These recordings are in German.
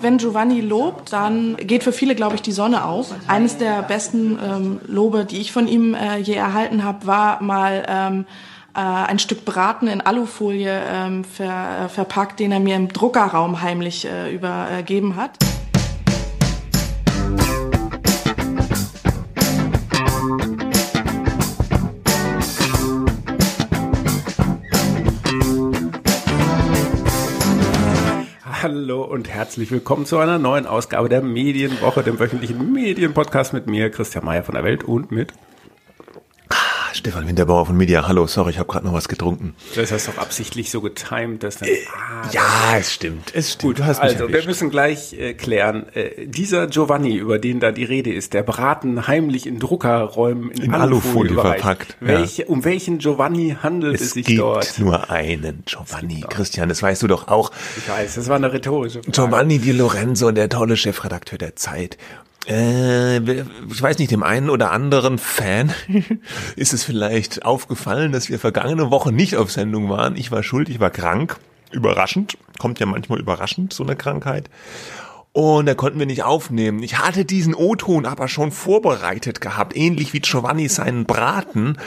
Wenn Giovanni lobt, dann geht für viele, glaube ich, die Sonne auf. Eines der besten ähm, Lobe, die ich von ihm äh, je erhalten habe, war mal ähm, äh, ein Stück Braten in Alufolie ähm, ver, äh, verpackt, den er mir im Druckerraum heimlich äh, übergeben hat. Hallo und herzlich willkommen zu einer neuen Ausgabe der Medienwoche, dem wöchentlichen Medienpodcast mit mir, Christian Mayer von der Welt und mit Stefan Winterbauer von Media. Hallo, sorry, ich habe gerade noch was getrunken. Das hast du doch absichtlich so getimed, dass dann. Äh, ah, ja, es stimmt. Es stimmt. Gut, also wir müssen gleich äh, klären. Äh, dieser Giovanni, über den da die Rede ist, der Braten heimlich in Druckerräumen in, in Alufolie, Alufolie verpackt. Welche, Um welchen Giovanni handelt es, es sich gibt dort? nur einen Giovanni. Christian, das weißt du doch auch. Ich weiß, das war eine rhetorische Frage. Giovanni Di Lorenzo, der tolle Chefredakteur der Zeit. Äh, ich weiß nicht, dem einen oder anderen Fan ist es vielleicht aufgefallen, dass wir vergangene Woche nicht auf Sendung waren. Ich war schuld, ich war krank. Überraschend. Kommt ja manchmal überraschend, so eine Krankheit. Und da konnten wir nicht aufnehmen. Ich hatte diesen O-Ton aber schon vorbereitet gehabt, ähnlich wie Giovanni seinen Braten.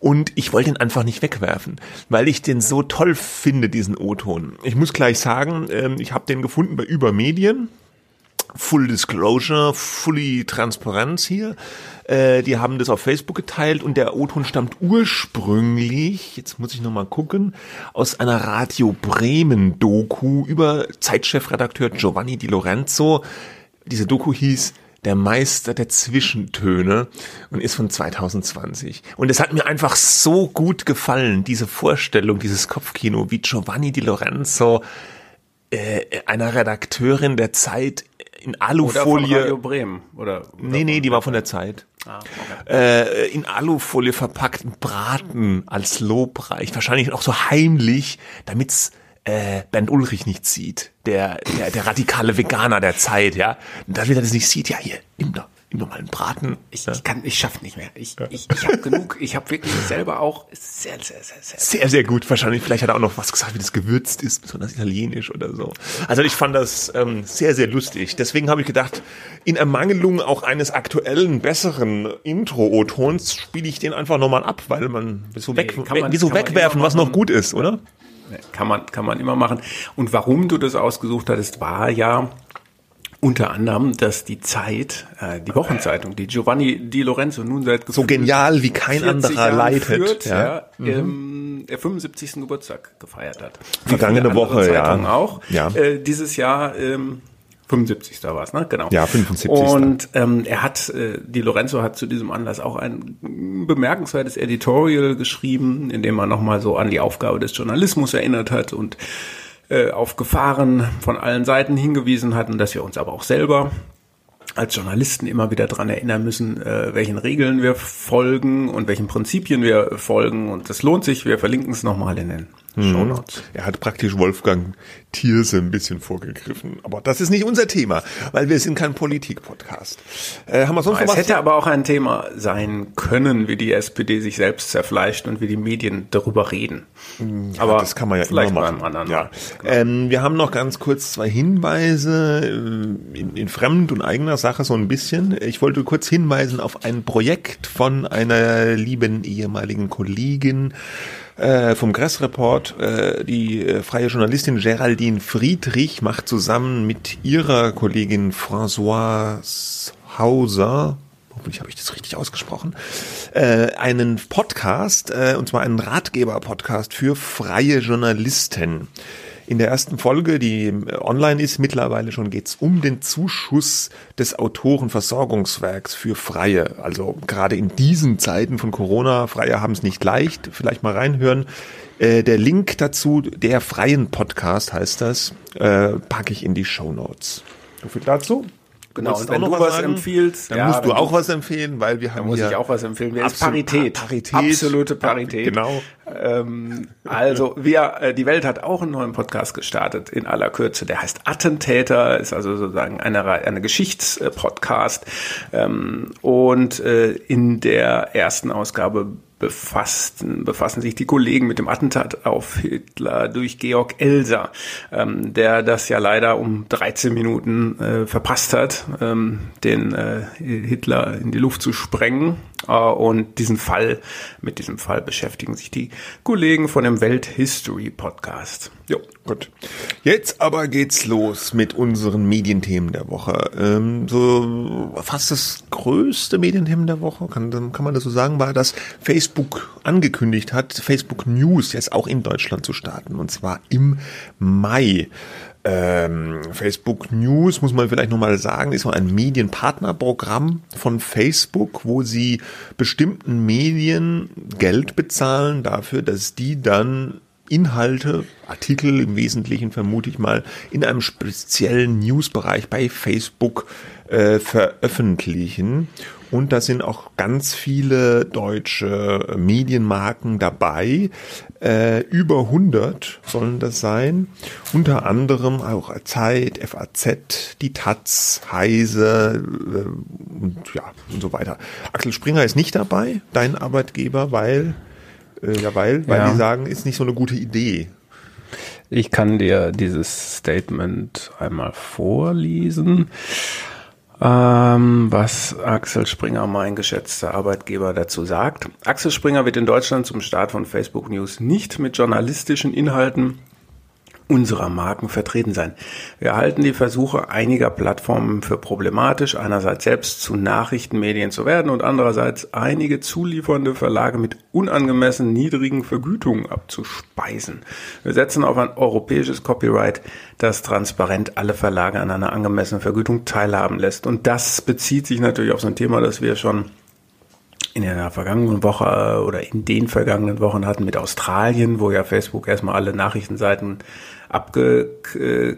Und ich wollte ihn einfach nicht wegwerfen, weil ich den so toll finde, diesen O-Ton. Ich muss gleich sagen, ähm, ich habe den gefunden bei Übermedien. Full Disclosure, fully Transparenz hier. Äh, die haben das auf Facebook geteilt und der O-Ton stammt ursprünglich, jetzt muss ich nochmal gucken, aus einer Radio Bremen Doku über Zeitchefredakteur Giovanni Di Lorenzo. Diese Doku hieß der Meister der Zwischentöne und ist von 2020. Und es hat mir einfach so gut gefallen, diese Vorstellung, dieses Kopfkino, wie Giovanni Di Lorenzo äh, einer Redakteurin der Zeit in Alufolie. Oder von Radio Bremen. Oder, oder nee, nee, die war von der Zeit. Ah, okay. äh, in Alufolie verpackten Braten als Lobreich. Wahrscheinlich auch so heimlich, damit's äh, Bernd Ulrich nicht sieht. Der, der, der radikale Veganer der Zeit, ja. Und damit er das nicht sieht, ja, hier, nimm doch ihm nochmal einen Braten. Ich, ich kann, ich schaff nicht mehr. Ich, ja. ich, ich habe genug. Ich habe wirklich selber auch sehr, sehr, sehr, sehr, sehr, sehr gut. Wahrscheinlich, vielleicht hat er auch noch was gesagt, wie das gewürzt ist, besonders italienisch oder so. Also ich fand das ähm, sehr, sehr lustig. Deswegen habe ich gedacht, in Ermangelung auch eines aktuellen, besseren Intro-O-Tons spiele ich den einfach nochmal ab, weil man so, weg, nee, man, wieso wegwerfen, was noch gut ist, oder? Kann man, kann man immer machen. Und warum du das ausgesucht hattest, war ja, unter anderem, dass die Zeit, äh, die Wochenzeitung, die Giovanni Di Lorenzo nun seit so genial wie kein anderer leitet, führt, ja. ja mhm. ähm, der 75. Geburtstag gefeiert hat. Vergangene Woche, ja. auch. Ja. Äh, dieses Jahr ähm, 75. war es, ne? Genau. Ja, 75. Und ähm, er hat, äh, die Lorenzo hat zu diesem Anlass auch ein bemerkenswertes Editorial geschrieben, in dem er nochmal so an die Aufgabe des Journalismus erinnert hat und äh, auf Gefahren von allen Seiten hingewiesen hatten, dass wir uns aber auch selber als Journalisten immer wieder dran erinnern müssen, äh, welchen Regeln wir folgen und welchen Prinzipien wir folgen. Und das lohnt sich. Wir verlinken es nochmal in den Mhm. Shownotes. Er hat praktisch Wolfgang Thierse ein bisschen vorgegriffen. Aber das ist nicht unser Thema, weil wir sind kein Politik-Podcast. Äh, haben wir sonst es was? hätte aber auch ein Thema sein können, wie die SPD sich selbst zerfleischt und wie die Medien darüber reden. Ja, aber das kann man ja vielleicht immer machen. Anderen ja. Genau. Ähm, wir haben noch ganz kurz zwei Hinweise äh, in, in fremd und eigener Sache so ein bisschen. Ich wollte kurz hinweisen auf ein Projekt von einer lieben ehemaligen Kollegin, äh, vom Gress Report. Äh, die äh, freie Journalistin Geraldine Friedrich macht zusammen mit ihrer Kollegin Françoise Hauser, hoffentlich habe ich das richtig ausgesprochen, äh, einen Podcast, äh, und zwar einen Ratgeber-Podcast für freie Journalisten. In der ersten Folge, die online ist, mittlerweile schon geht's um den Zuschuss des Autorenversorgungswerks für Freie. Also gerade in diesen Zeiten von Corona, Freie haben es nicht leicht. Vielleicht mal reinhören. Äh, der Link dazu, der freien Podcast heißt das, äh, packe ich in die Show Notes. So viel dazu. Genau, und wenn du was, was empfiehlst, dann ja, musst du auch was empfehlen, weil wir haben dann muss ich auch was empfehlen. Wir Parität. Parität. Absolute Parität. Genau. Ähm, also wir, äh, die Welt hat auch einen neuen Podcast gestartet in aller Kürze. Der heißt Attentäter, ist also sozusagen eine, eine Geschichtspodcast. Ähm, und äh, in der ersten Ausgabe befassten, befassen sich die Kollegen mit dem Attentat auf Hitler durch Georg Elser, ähm, der das ja leider um 13 Minuten äh, verpasst hat, ähm, den äh, Hitler in die Luft zu sprengen. Äh, und diesen Fall, mit diesem Fall beschäftigen sich die Kollegen von dem Welt History Podcast. Jo, gut. Jetzt aber geht's los mit unseren Medienthemen der Woche. Ähm, so fast das größte Medienthemen der Woche, kann, kann man das so sagen, war, dass Facebook angekündigt hat, Facebook News jetzt auch in Deutschland zu starten. Und zwar im Mai. Ähm, Facebook News, muss man vielleicht nochmal sagen, ist ein Medienpartnerprogramm von Facebook, wo sie bestimmten Medien Geld bezahlen dafür, dass die dann Inhalte, Artikel im Wesentlichen vermute ich mal, in einem speziellen Newsbereich bei Facebook äh, veröffentlichen. Und da sind auch ganz viele deutsche Medienmarken dabei. Äh, über 100 sollen das sein. Unter anderem auch Zeit, FAZ, die Taz, Heise äh, und ja und so weiter. Axel Springer ist nicht dabei, dein Arbeitgeber, weil äh, ja, weil, weil ja. die sagen, ist nicht so eine gute Idee. Ich kann dir dieses Statement einmal vorlesen, was Axel Springer, mein geschätzter Arbeitgeber, dazu sagt. Axel Springer wird in Deutschland zum Start von Facebook News nicht mit journalistischen Inhalten unserer Marken vertreten sein. Wir halten die Versuche einiger Plattformen für problematisch, einerseits selbst zu Nachrichtenmedien zu werden und andererseits einige zuliefernde Verlage mit unangemessen niedrigen Vergütungen abzuspeisen. Wir setzen auf ein europäisches Copyright, das transparent alle Verlage an einer angemessenen Vergütung teilhaben lässt. Und das bezieht sich natürlich auf so ein Thema, das wir schon in der vergangenen Woche oder in den vergangenen Wochen hatten mit Australien, wo ja Facebook erstmal alle Nachrichtenseiten abge, äh,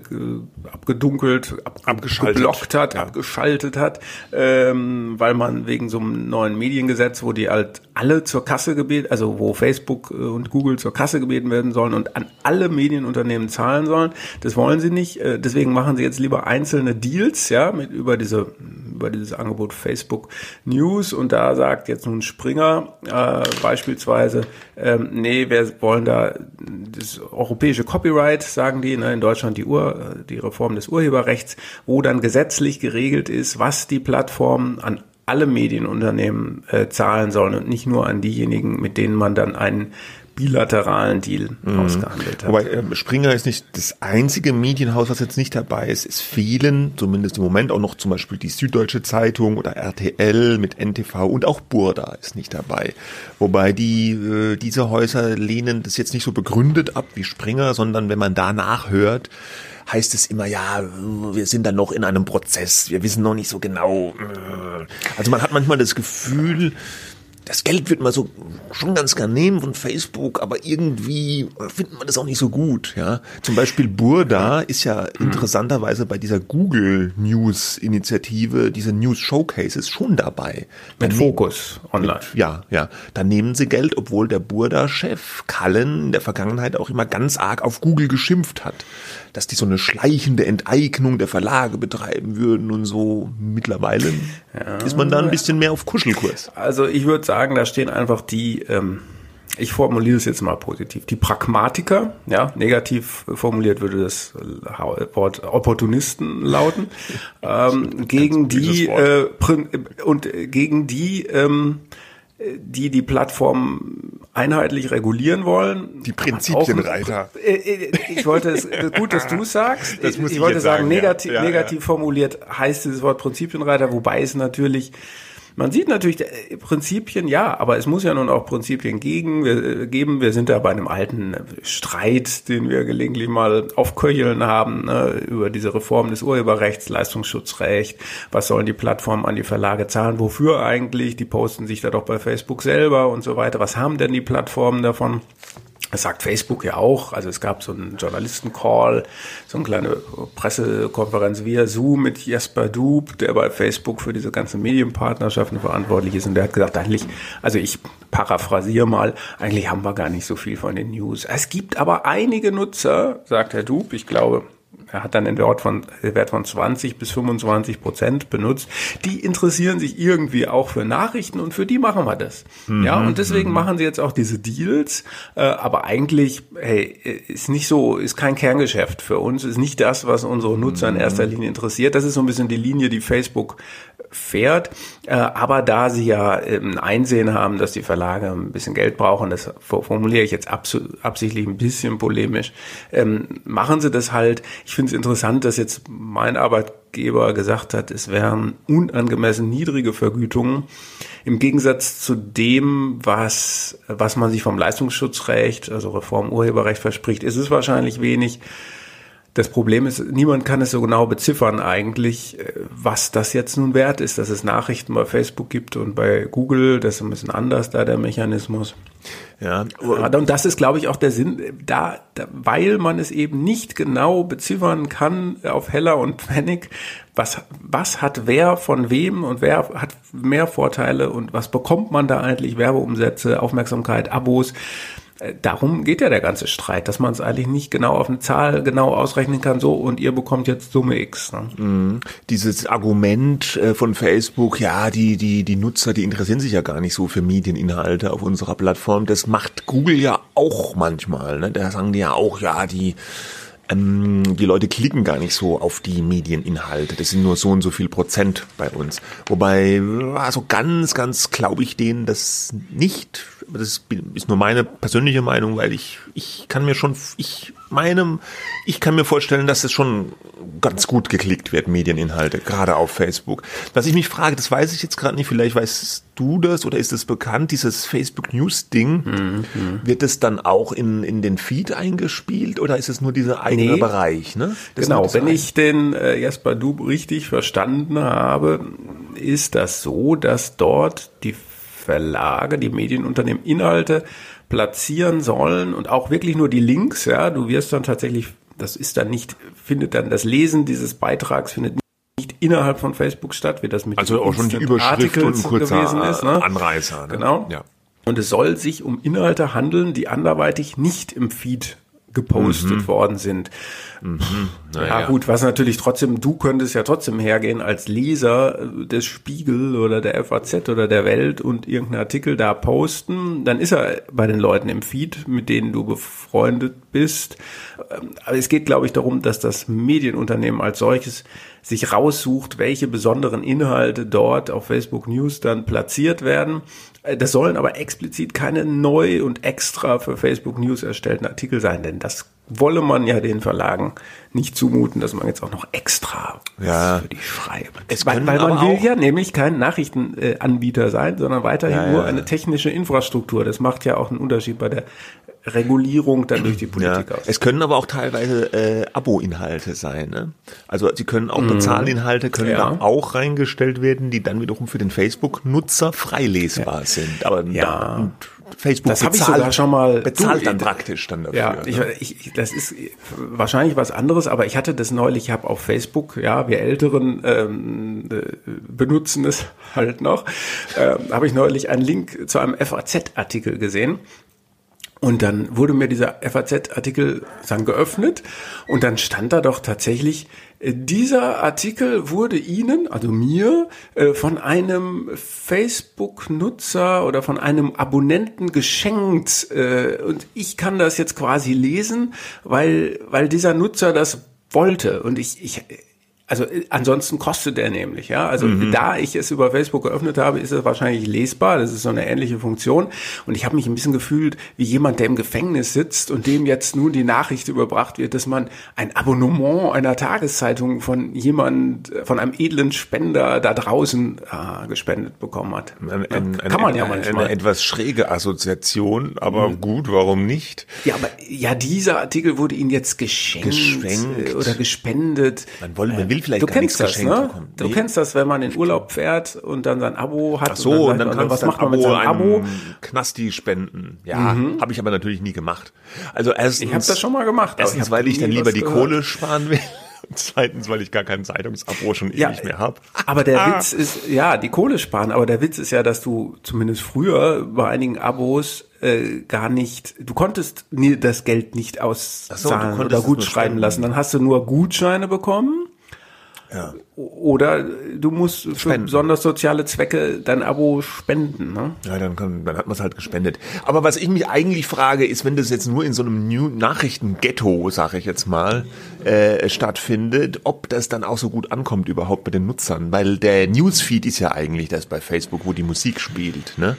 abgedunkelt, ab, abgeschaltet geblockt hat, ja. abgeschaltet hat, ähm, weil man wegen so einem neuen Mediengesetz, wo die halt alle zur Kasse gebeten, also wo Facebook äh, und Google zur Kasse gebeten werden sollen und an alle Medienunternehmen zahlen sollen, das wollen sie nicht. Äh, deswegen machen sie jetzt lieber einzelne Deals, ja, mit über diese über dieses Angebot Facebook News und da sagt jetzt nun Springer äh, beispielsweise, ähm, nee, wir wollen da das europäische Copyright sagen die, ne, in Deutschland die, Ur, die Reform des Urheberrechts, wo dann gesetzlich geregelt ist, was die Plattformen an alle Medienunternehmen äh, zahlen sollen und nicht nur an diejenigen, mit denen man dann einen bilateralen Deal mhm. ausgehandelt hat. Wobei äh, Springer ist nicht das einzige Medienhaus, was jetzt nicht dabei ist. Es fehlen, zumindest im Moment, auch noch zum Beispiel die Süddeutsche Zeitung oder RTL mit NTV und auch Burda ist nicht dabei. Wobei die äh, diese Häuser lehnen das jetzt nicht so begründet ab wie Springer, sondern wenn man da nachhört, heißt es immer, ja, wir sind dann noch in einem Prozess, wir wissen noch nicht so genau. Also man hat manchmal das Gefühl, das Geld wird man so schon ganz gern nehmen von Facebook, aber irgendwie findet man das auch nicht so gut. Ja, zum Beispiel Burda ist ja interessanterweise bei dieser Google News Initiative, diese News Showcases schon dabei. Mit Fokus online. Mit, ja, ja. Da nehmen sie Geld, obwohl der Burda-Chef Cullen in der Vergangenheit auch immer ganz arg auf Google geschimpft hat dass die so eine schleichende Enteignung der Verlage betreiben würden und so. Mittlerweile ja. ist man da ein bisschen mehr auf Kuschelkurs. Also ich würde sagen, da stehen einfach die, ähm, ich formuliere es jetzt mal positiv, die Pragmatiker, ja, negativ formuliert würde das Wort Opportunisten lauten, ähm, gegen die äh, und gegen die ähm, die die Plattform einheitlich regulieren wollen. Die Prinzipienreiter. Äh, äh, ich wollte es, gut, dass du es sagst. Das muss ich, ich wollte sagen, sagen, negativ, ja. Ja, negativ ja. formuliert heißt dieses Wort Prinzipienreiter, wobei es natürlich man sieht natürlich äh, Prinzipien, ja, aber es muss ja nun auch Prinzipien gegen, wir, geben. Wir sind da bei einem alten Streit, den wir gelegentlich mal aufköcheln haben, ne, über diese Reform des Urheberrechts, Leistungsschutzrecht. Was sollen die Plattformen an die Verlage zahlen? Wofür eigentlich? Die posten sich da doch bei Facebook selber und so weiter. Was haben denn die Plattformen davon? Das sagt Facebook ja auch. Also es gab so einen Journalisten-Call, so eine kleine Pressekonferenz via Zoom mit Jesper Dub, der bei Facebook für diese ganzen Medienpartnerschaften verantwortlich ist. Und der hat gesagt, eigentlich, also ich paraphrasiere mal, eigentlich haben wir gar nicht so viel von den News. Es gibt aber einige Nutzer, sagt Herr Dub, ich glaube, er hat dann den Wert von, Wert von 20 bis 25 Prozent benutzt. Die interessieren sich irgendwie auch für Nachrichten und für die machen wir das. Mhm. Ja, und deswegen mhm. machen sie jetzt auch diese Deals. Äh, aber eigentlich, hey, ist nicht so, ist kein Kerngeschäft für uns, ist nicht das, was unsere Nutzer in erster mhm. Linie interessiert. Das ist so ein bisschen die Linie, die Facebook fährt. Äh, aber da sie ja ein Einsehen haben, dass die Verlage ein bisschen Geld brauchen, das formuliere ich jetzt absichtlich ein bisschen polemisch, ähm, machen sie das halt. Ich finde es interessant, dass jetzt mein Arbeitgeber gesagt hat, es wären unangemessen niedrige Vergütungen. Im Gegensatz zu dem, was, was man sich vom Leistungsschutzrecht, also Reformurheberrecht verspricht, ist es wahrscheinlich wenig. Das Problem ist, niemand kann es so genau beziffern eigentlich, äh, was das jetzt nun wert ist, dass es Nachrichten bei Facebook gibt und bei Google, das ist ein bisschen anders da der Mechanismus. Ja. Und das ist, glaube ich, auch der Sinn, da, da, weil man es eben nicht genau beziffern kann auf Heller und Pfennig, was, was hat wer von wem und wer hat mehr Vorteile und was bekommt man da eigentlich, Werbeumsätze, Aufmerksamkeit, Abos. Darum geht ja der ganze Streit, dass man es eigentlich nicht genau auf eine Zahl genau ausrechnen kann, so und ihr bekommt jetzt Summe X. Ne? Mhm. Dieses Argument äh, von Facebook, ja, die, die, die Nutzer, die interessieren sich ja gar nicht so für Medieninhalte auf unserer Plattform, das macht Google ja auch manchmal. Ne? Da sagen die ja auch, ja, die ähm, die Leute klicken gar nicht so auf die Medieninhalte. Das sind nur so und so viel Prozent bei uns. Wobei, also ganz, ganz glaube ich denen das nicht. Das ist nur meine persönliche Meinung, weil ich, ich kann mir schon, ich meinem, ich kann mir vorstellen, dass es schon ganz gut geklickt wird, Medieninhalte, gerade auf Facebook. Was ich mich frage, das weiß ich jetzt gerade nicht, vielleicht weißt du das oder ist es bekannt, dieses Facebook News Ding, mhm. wird es dann auch in, in den Feed eingespielt oder ist es nur dieser eigene nee. Bereich? Ne? Das genau, wenn ich den äh, Jasper Du richtig verstanden habe, ist das so, dass dort die Verlage, die Medienunternehmen Inhalte platzieren sollen und auch wirklich nur die Links, ja, du wirst dann tatsächlich, das ist dann nicht, findet dann das Lesen dieses Beitrags findet nicht innerhalb von Facebook statt, wie das mit also auch schon die Überschrift und ein kurzer gewesen ist, ne? Anreißer. Ne? Genau. Ja. Und es soll sich um Inhalte handeln, die anderweitig nicht im Feed gepostet mhm. worden sind. Mhm. Naja. Ja gut, was natürlich trotzdem, du könntest ja trotzdem hergehen als Leser des Spiegel oder der FAZ oder der Welt und irgendeinen Artikel da posten, dann ist er bei den Leuten im Feed, mit denen du befreundet bist. Aber es geht, glaube ich, darum, dass das Medienunternehmen als solches sich raussucht, welche besonderen Inhalte dort auf Facebook News dann platziert werden. Äh, das sollen aber explizit keine neu und extra für Facebook News erstellten Artikel sein, denn das wolle man ja den Verlagen nicht zumuten, dass man jetzt auch noch extra ja. für die schreibt. Weil, weil man will ja nämlich kein Nachrichtenanbieter sein, sondern weiterhin ja, nur eine technische Infrastruktur. Das macht ja auch einen Unterschied bei der Regulierung dann durch die Politik ja. aus. Es können aber auch teilweise äh, Abo-Inhalte sein. Ne? Also sie können auch mhm. Bezahlinhalte können ja. da auch reingestellt werden, die dann wiederum für den Facebook-Nutzer freilesbar ja. sind. Aber ja. Da, Facebook das bezahlt, ich sogar schon mal bezahlt du, dann praktisch dann dafür. Ja, ne? ich, ich, das ist wahrscheinlich was anderes, aber ich hatte das neulich, ich habe auf Facebook, ja, wir Älteren ähm, äh, benutzen es halt noch, äh, habe ich neulich einen Link zu einem FAZ-Artikel gesehen und dann wurde mir dieser FAZ-Artikel dann geöffnet. Und dann stand da doch tatsächlich, äh, dieser Artikel wurde Ihnen, also mir, äh, von einem Facebook-Nutzer oder von einem Abonnenten geschenkt. Äh, und ich kann das jetzt quasi lesen, weil, weil dieser Nutzer das wollte. Und ich, ich also äh, ansonsten kostet der nämlich, ja. Also mhm. da ich es über Facebook geöffnet habe, ist es wahrscheinlich lesbar. Das ist so eine ähnliche Funktion. Und ich habe mich ein bisschen gefühlt wie jemand, der im Gefängnis sitzt und dem jetzt nun die Nachricht überbracht wird, dass man ein Abonnement einer Tageszeitung von jemand, von einem edlen Spender da draußen äh, gespendet bekommen hat. Ein, ein, Kann man ja manchmal. Eine etwas schräge Assoziation, aber mhm. gut, warum nicht? Ja, aber ja, dieser Artikel wurde Ihnen jetzt geschenkt, geschenkt. oder gespendet. Man, wollte, man will will vielleicht du kennst das, ne? bekommen. Du kennst das, wenn man in Urlaub fährt und dann sein Abo hat. Ach so, und dann, und dann kannst was macht man mit seinem Abo? Knasti spenden. Ja, mhm. habe ich aber natürlich nie gemacht. Also erstens, ich habe das schon mal gemacht. Erstens, weil ich dann lieber die gehört. Kohle sparen will. Zweitens, weil ich gar kein Zeitungsabo schon ja, ewig mehr habe. Aber der ah. Witz ist, ja, die Kohle sparen, aber der Witz ist ja, dass du zumindest früher bei einigen Abos äh, gar nicht, du konntest das Geld nicht auszahlen so, oder gut schreiben spenden. lassen. Dann hast du nur Gutscheine bekommen. Ja. Oder du musst für Spenden. besonders soziale Zwecke dein Abo spenden. Ne? Ja, dann, kann, dann hat man es halt gespendet. Aber was ich mich eigentlich frage, ist, wenn das jetzt nur in so einem New Nachrichtenghetto, sage ich jetzt mal, äh, stattfindet, ob das dann auch so gut ankommt überhaupt bei den Nutzern. Weil der Newsfeed ist ja eigentlich das bei Facebook, wo die Musik spielt. Ne?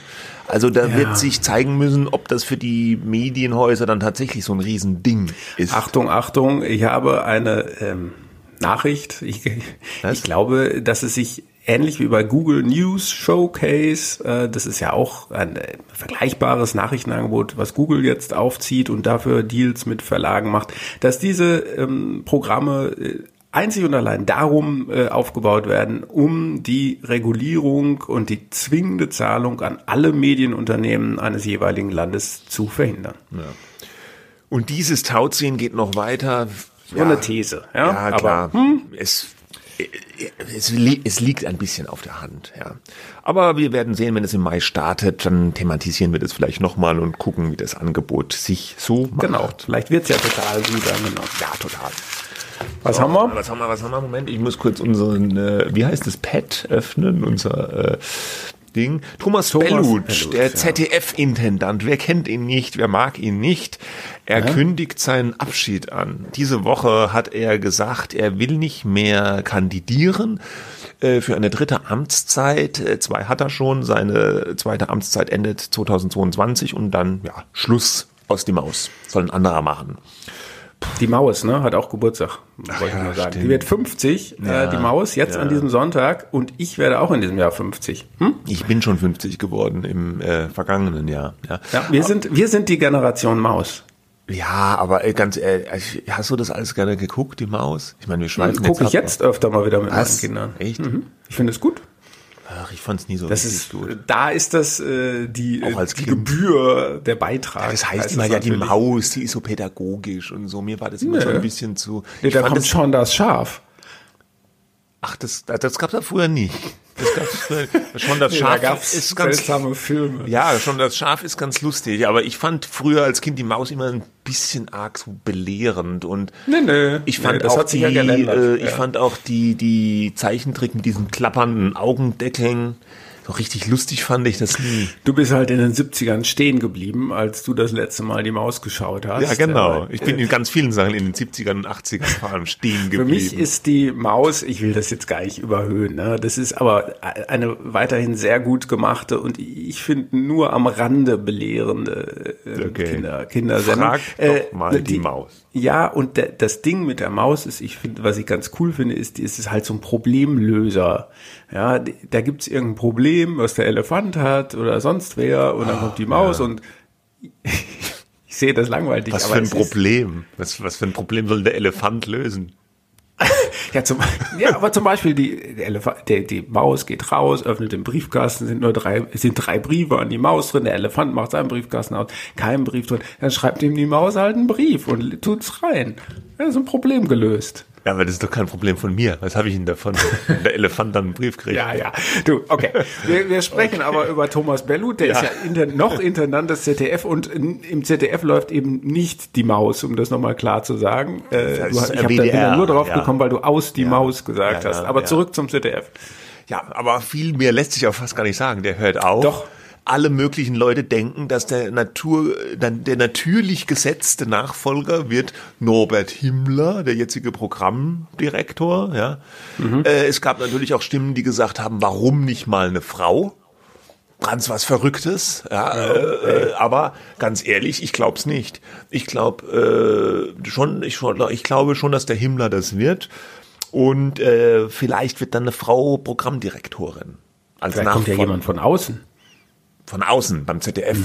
Also da wird sich zeigen müssen, ob das für die Medienhäuser dann tatsächlich so ein Riesending ist. Achtung, Achtung, ich habe eine ähm, Nachricht. Ich, ich glaube, dass es sich ähnlich wie bei Google News Showcase, äh, das ist ja auch ein äh, vergleichbares Nachrichtenangebot, was Google jetzt aufzieht und dafür Deals mit Verlagen macht, dass diese ähm, Programme äh, einzig und allein darum äh, aufgebaut werden, um die Regulierung und die zwingende Zahlung an alle Medienunternehmen eines jeweiligen Landes zu verhindern. Und dieses Tauziehen geht noch weiter. So eine These, ja. Ja, Aber, klar. Es, es, li- es liegt ein bisschen auf der Hand, ja. Aber wir werden sehen, wenn es im Mai startet, dann thematisieren wir das vielleicht nochmal und gucken, wie das Angebot sich so macht. Genau, vielleicht wird's ja total gut angenommen. Ja, total. Was haben wir? Was haben wir, was haben wir? Moment, ich muss kurz unseren, äh, wie heißt das, Pad öffnen, unser äh, Ding. Thomas, Thomas Bellut, Bellut, der ja. ZDF-Intendant. Wer kennt ihn nicht? Wer mag ihn nicht? Er kündigt seinen Abschied an. Diese Woche hat er gesagt, er will nicht mehr kandidieren äh, für eine dritte Amtszeit. Äh, Zwei hat er schon. Seine zweite Amtszeit endet 2022 und dann, ja, Schluss aus die Maus. Soll ein anderer machen. Die Maus, ne, hat auch Geburtstag, wollte ich nur sagen. Die wird 50, Ja, äh, die Maus, jetzt an diesem Sonntag und ich werde auch in diesem Jahr 50. Hm? Ich bin schon 50 geworden im äh, vergangenen Jahr. Ja, Ja, wir sind, wir sind die Generation Maus. ja aber äh, ganz ehrlich, hast du das alles gerne geguckt, die Maus? Ich meine, wir schweifen Gucke ich ab. jetzt öfter mal wieder mit meinen Kindern. Echt? Mhm. Ich finde es gut. Ach, ich fand's nie so Das richtig ist, gut. da ist das äh, die, Auch als die Kind. Gebühr, der Beitrag. Das heißt es immer ja die. Maus, die ist so pädagogisch und so. Mir war das immer Nö. so ein bisschen zu. Nee, da kommt das, schon das Schaf. ach, das, das gab's ja früher nicht. Gab's früher, schon das Schaf da gab's ist ganz seltsame Filme. Ja, schon das Schaf ist ganz lustig, aber ich fand früher als Kind die Maus immer ein bisschen arg so belehrend und Nee, nee. ich fand nee, das auch hat sich die, ja äh, ich Ja. fand auch die die Zeichentrick mit diesen klappernden Augendeckeln so richtig lustig fand ich das nie. Du bist halt in den 70ern stehen geblieben, als du das letzte Mal die Maus geschaut hast. Ja, genau. Äh, Ich bin in ganz vielen Sachen in den 70ern und 80ern vor allem stehen Für geblieben. mich ist die Maus, ich will das jetzt gar nicht überhöhen, ne? das ist aber eine weiterhin sehr gut gemachte und ich finde nur am Rande belehrende äh, Okay. Kinder, Kindersendung. Frag doch mal die Maus. Ja, und das Ding mit der Maus ist, ich finde, was ich ganz cool finde, ist, die- es ist halt so ein Problemlöser. Ja, da gibt's irgendein Problem, was der Elefant hat oder sonst wer, und dann kommt die Maus und ich sehe das langweilig. was aber für ein Problem? Was, was für ein Problem soll der Elefant lösen? Ja, zum, ja, aber zum Beispiel die, der Elefant, der, die Maus geht raus, öffnet den Briefkasten, sind nur drei, es sind drei Briefe an die Maus drin, der Elefant macht seinen Briefkasten aus, kein Brief drin, dann schreibt ihm die Maus halt einen Brief und tut's rein. Ja, ist ein Problem gelöst. Ja, aber das ist doch kein Problem von mir. Was habe ich denn davon, der Elefant dann einen Brief kriegt? Ja, ja. Du, okay. Wir, wir sprechen aber über Thomas Bellut, der ist ja inter, noch Intendant des ZDF und in, im ZDF läuft eben nicht die Maus, um das nochmal klar zu sagen. Äh, Das du, ist ich habe da nur drauf ja. gekommen, weil du aus die Maus gesagt Ja, ja, hast. Aber ja. zurück zum ZDF. Ja, aber viel mehr lässt sich auch fast gar nicht sagen. Der hört auf. Doch. Alle möglichen Leute denken, dass der Natur, dann der natürlich gesetzte Nachfolger wird Norbert Himmler, der jetzige Programmdirektor. Ja, äh, es gab natürlich auch Stimmen, die gesagt haben, warum nicht mal eine Frau? Ganz was Verrücktes, ja, äh, äh, aber ganz ehrlich, ich glaub's nicht. Ich glaube äh, schon, ich, ich glaube schon, dass der Himmler das wird und äh, vielleicht wird dann eine Frau Programmdirektorin. Als Vielleicht kommt ja jemand von außen. Von außen beim ZDF.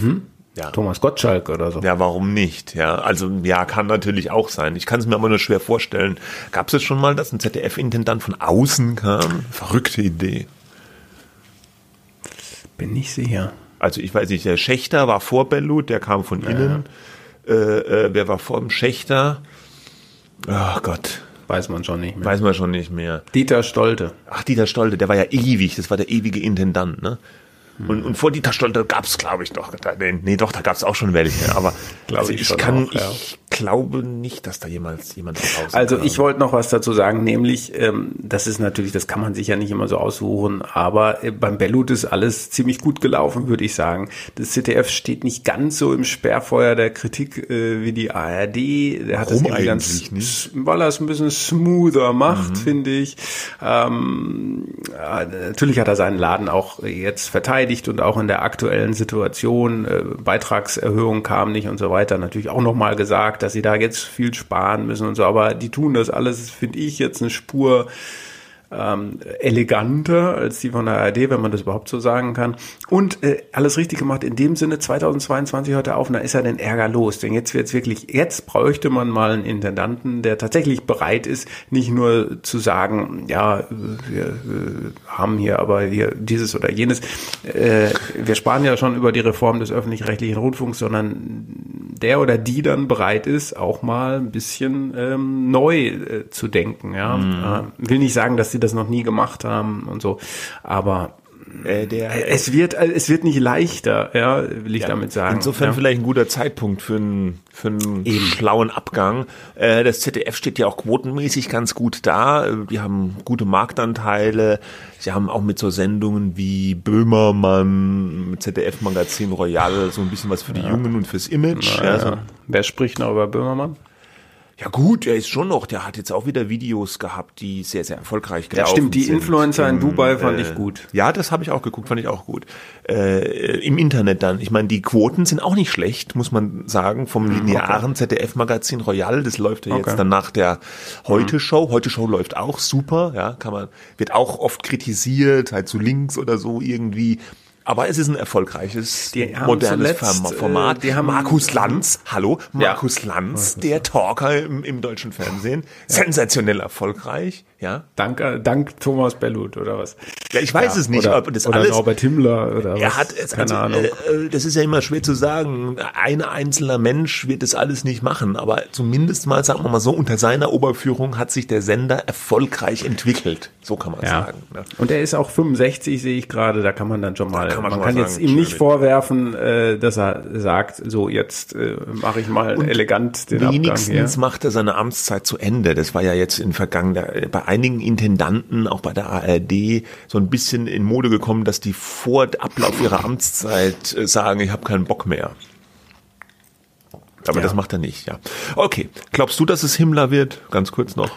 Ja. Thomas Gottschalk oder so. Ja, warum nicht? Ja, also ja, kann natürlich auch sein. Ich kann es mir aber nur schwer vorstellen. Gab es es schon mal, dass ein ZDF-Intendant von außen kam? Verrückte Idee. Bin nicht sicher. Also ich weiß nicht, der Schächter war vor Bellut, der kam von innen. Äh, äh, wer war vor dem Schächter? Ach Gott, Weiß man schon nicht mehr. weiß man schon nicht mehr. Dieter Stolte. Ach, Dieter Stolte, der war ja ewig, das war der ewige Intendant, ne? Und, und vor Dieter Stolter gab's, glaube ich, doch. Nee, nee, doch, da gab's auch schon welche. Aber also ich ich, kann, auch, ja. ich glaube nicht, dass da jemals jemand draußen Also ich wollte noch was dazu sagen, nämlich, ähm, das ist natürlich, das kann man sich ja nicht immer so aussuchen, aber äh, beim Bellut ist alles ziemlich gut gelaufen, würde ich sagen. Das ZDF steht nicht ganz so im Sperrfeuer der Kritik äh, wie die ARD. Der hat Warum das irgendwie ganz, nicht? weil er es ein bisschen smoother macht, finde ich. Ähm, ja, natürlich hat er seinen Laden auch jetzt verteidigt und auch in der aktuellen Situation, äh, Beitragserhöhung kam nicht und so weiter, natürlich auch nochmal gesagt, dass sie da jetzt viel sparen müssen und so, aber die tun das alles, finde ich, jetzt eine Spur ähm, eleganter als die von der ARD, wenn man das überhaupt so sagen kann. Und äh, alles richtig gemacht. In dem Sinne, 2022 hört er auf, und da ist er den Ärger los. Denn jetzt wird's wirklich, jetzt bräuchte man mal einen Intendanten, der tatsächlich bereit ist, nicht nur zu sagen, ja, wir äh, haben hier aber hier dieses oder jenes. Äh, wir sparen ja schon über die Reform des öffentlich-rechtlichen Rundfunks, sondern der oder die dann bereit ist, auch mal ein bisschen ähm, neu äh, zu denken. Ja, äh, will nicht sagen, dass sie das noch nie gemacht haben und so, aber äh, der, es wird äh, es wird nicht leichter, ja, will ich damit sagen. Insofern ja. vielleicht ein guter Zeitpunkt für einen, für einen schlauen Abgang. Äh, das ZDF steht ja auch quotenmäßig ganz gut da. Äh, Die haben gute Marktanteile. Sie haben auch mit so Sendungen wie Böhmermann, mit ZDF-Magazin Royal so ein bisschen was für die Jungen und fürs Image. Ja, so. ja. Wer spricht noch über Böhmermann? Ja gut, er ist schon noch, der hat jetzt auch wieder Videos gehabt, die sehr, sehr erfolgreich gelaufen stimmt, die sind. Influencer in Dubai fand ich gut. Ja, das habe ich auch geguckt, fand ich auch gut. Äh, Im Internet dann. Ich meine, die Quoten sind auch nicht schlecht, muss man sagen, vom linearen ZDF-Magazin Royal. Das läuft ja Okay. jetzt dann nach der Heute-Show. Heute-Show läuft auch super, ja, kann man, wird auch oft kritisiert, halt so links oder so irgendwie. Aber es ist ein erfolgreiches, modernes zuletzt, Form- Format. äh, Markus Lanz, hallo, Ja. Markus Lanz, der Talker im, im deutschen Fernsehen, sensationell erfolgreich, ja. Dank, äh, dank Thomas Bellut oder was? Ja, ich weiß es nicht, oder, ob das oder alles. Norbert Himmler oder was? Er hat es, keine also, Ahnung. Äh, das ist ja immer schwer zu sagen. Ein einzelner Mensch wird das alles nicht machen, aber zumindest mal, sagen wir mal so, unter seiner Oberführung hat sich der Sender erfolgreich entwickelt. So kann man Ja. sagen. Ne? Und er ist auch 65, sehe ich gerade. Da kann man dann schon mal. kann man man kann mal jetzt sagen, ihm nicht vorwerfen, äh, dass er sagt, so jetzt äh, mache ich mal elegant den Abgang Wenigstens macht er seine Amtszeit zu Ende. Das war ja jetzt in vergangener, bei einigen Intendanten, auch bei der ARD, so ein bisschen in Mode gekommen, dass die vor Ablauf ihrer Amtszeit äh, sagen, ich habe keinen Bock mehr. Aber Ja. das macht er nicht, ja. Okay, glaubst du, dass es Himmler wird? Ganz kurz noch.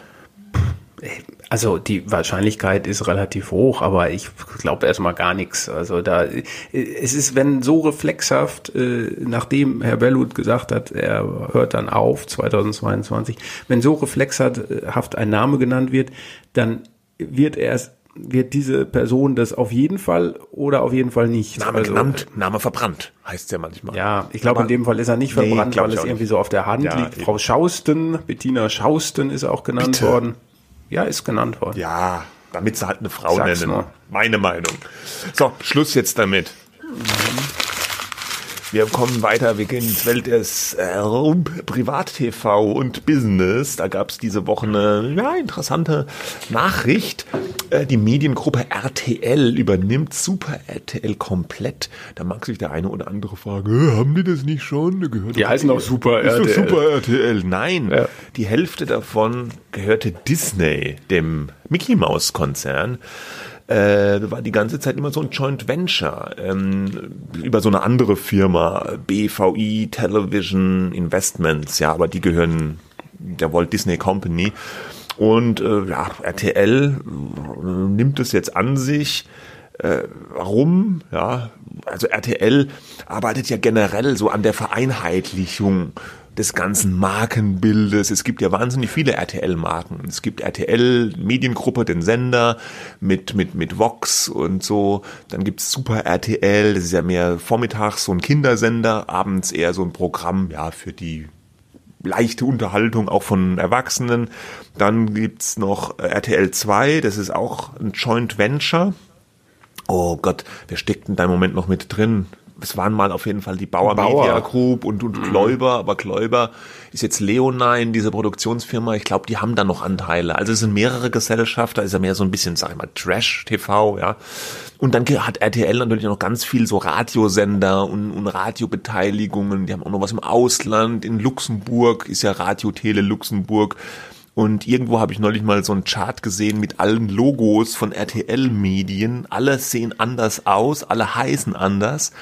Also die Wahrscheinlichkeit ist relativ hoch, aber ich glaube erstmal gar nichts. Also da es ist, wenn so reflexhaft, äh, nachdem Herr Bellut gesagt hat, er hört dann auf 2022, wenn so reflexhaft ein Name genannt wird, dann wird er wird diese Person das auf jeden Fall oder auf jeden Fall nicht. Name Also, genannt, Name verbrannt, heißt ja manchmal. Ja, ich glaube, in dem Fall ist er nicht Nee, verbrannt, glaub weil es irgendwie nicht. so auf der Hand Ja, liegt. eben. Frau Schausten, Bettina Schausten ist auch genannt Bitte? worden. Ja, ist genannt worden. Ja, damit sie halt eine Frau Sag's nennen. nur. Meine Meinung. So, Schluss jetzt damit. Wir kommen weiter, wir gehen ins Welt des äh, Privat-TV und Business. Da gab es diese Woche eine ja, interessante Nachricht. Äh, die Mediengruppe RTL übernimmt Super RTL komplett. Da mag sich der eine oder andere fragen, äh, haben die das nicht schon? Gehört Die heißen auch Super ist RTL. Super RTL. Nein, Ja. die Hälfte davon gehörte Disney, dem Mickey Mouse Konzern. Äh, war die ganze Zeit immer so ein Joint Venture ähm, über so eine andere Firma, BVI Television Investments, ja, aber die gehören der Walt Disney Company. Und äh, ja, RTL äh, nimmt es jetzt an sich. Äh, warum? Ja, also RTL arbeitet ja generell so an der Vereinheitlichung des ganzen Markenbildes. Es gibt ja wahnsinnig viele RTL-Marken. Es gibt RTL Mediengruppe, den Sender mit mit mit Vox und so. Dann gibt's Super RTL, das ist ja mehr vormittags so ein Kindersender, abends eher so ein Programm ja für die leichte Unterhaltung auch von Erwachsenen. Dann gibt's noch äh, RTL 2, das ist auch ein Joint Venture. Oh Gott, wer steckt denn da im Moment noch mit drin? Es waren mal auf jeden Fall die Bauer, Bauer. Media Group und, und Kläuber, aber Kläuber ist jetzt Leonine, diese Produktionsfirma, ich glaube, die haben da noch Anteile. Also es sind mehrere Gesellschafter, ist ja mehr so ein bisschen, sag ich mal, Trash-TV, ja. Und dann hat RTL natürlich noch ganz viel so Radiosender und, und Radiobeteiligungen. Die haben auch noch was im Ausland. In Luxemburg ist ja Radio Tele Luxemburg. Und irgendwo habe ich neulich mal so einen Chart gesehen mit allen Logos von RTL-Medien. Alle sehen anders aus, alle heißen anders.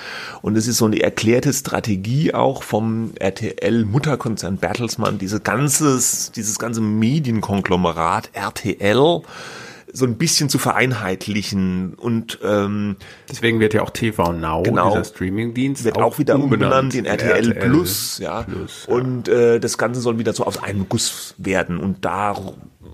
Und es ist so eine erklärte Strategie auch vom RTL-Mutterkonzern Bertelsmann, diese ganzes, dieses ganze Medienkonglomerat RTL so ein bisschen zu vereinheitlichen und ähm, Deswegen wird ja auch TV Now, Genau. dieser Streamingdienst, wird auch, wieder umbenannt in RTL, RTL Plus, ja. Plus, ja. Und äh, das Ganze soll wieder so aus einem Guss werden. Und da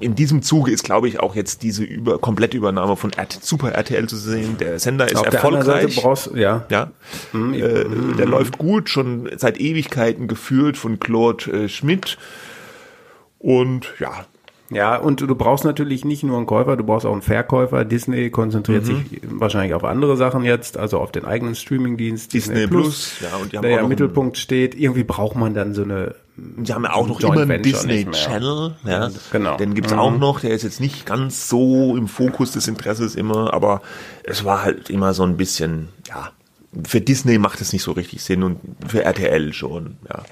in diesem Zuge ist, glaube ich, auch jetzt diese über komplette Übernahme von RT, Super RTL zu sehen. Der Sender ist Auf erfolgreich. brauchst ja. Ja, äh, der läuft gut, schon seit Ewigkeiten geführt von Claude äh, Schmidt. Und ja, Ja, und du brauchst natürlich nicht nur einen Käufer, du brauchst auch einen Verkäufer. Disney konzentriert Mhm. sich wahrscheinlich auf andere Sachen jetzt, also auf den eigenen Streamingdienst Disney Plus, ja, und die haben der ja im Mittelpunkt steht. Irgendwie braucht man dann so eine Die haben ja auch noch Joint immer einen Disney. Channel. Ja, Ja, genau. Den gibt's Mhm. auch noch. Der ist jetzt nicht ganz so im Fokus des Interesses immer, aber es war halt immer so ein bisschen, ja, für Disney macht es nicht so richtig Sinn und für RTL schon, ja.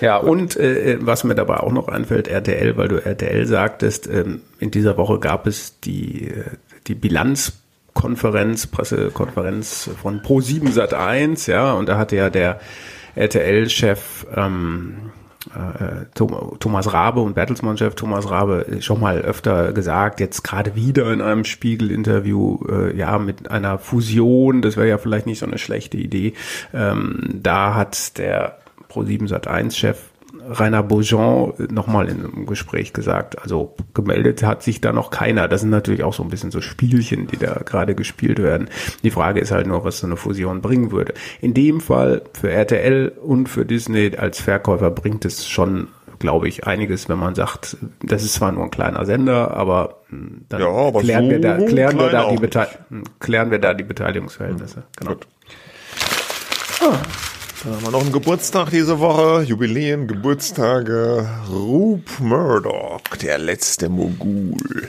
Ja, und äh, was mir dabei auch noch einfällt, RTL, weil du RTL sagtest, ähm, in dieser Woche gab es die, äh, die Bilanzkonferenz, Pressekonferenz von Pro7 Sat 1, ja, und da hatte ja der RTL-Chef ähm, äh, Thom- Thomas Rabe und Bertelsmann-Chef Thomas Rabe schon mal öfter gesagt, jetzt gerade wieder in einem Spiegel-Interview, äh, ja, mit einer Fusion, das wäre ja vielleicht nicht so eine schlechte Idee. Ähm, da hat der Pro7 Sat1-Chef Rainer Beaujean nochmal in einem Gespräch gesagt, also gemeldet hat sich da noch keiner. Das sind natürlich auch so ein bisschen so Spielchen, die da gerade gespielt werden. Die Frage ist halt nur, was so eine Fusion bringen würde. In dem Fall für RTL und für Disney als Verkäufer bringt es schon, glaube ich, einiges, wenn man sagt, das ist zwar nur ein kleiner Sender, aber mh, dann Ja, aber klären, so wir da, klären, wir da die mh, klären wir da die Beteiligungsverhältnisse. Genau. Gut. Dann haben wir noch einen Geburtstag diese Woche. Jubiläen, Geburtstage. Rube Murdoch, der letzte Mogul,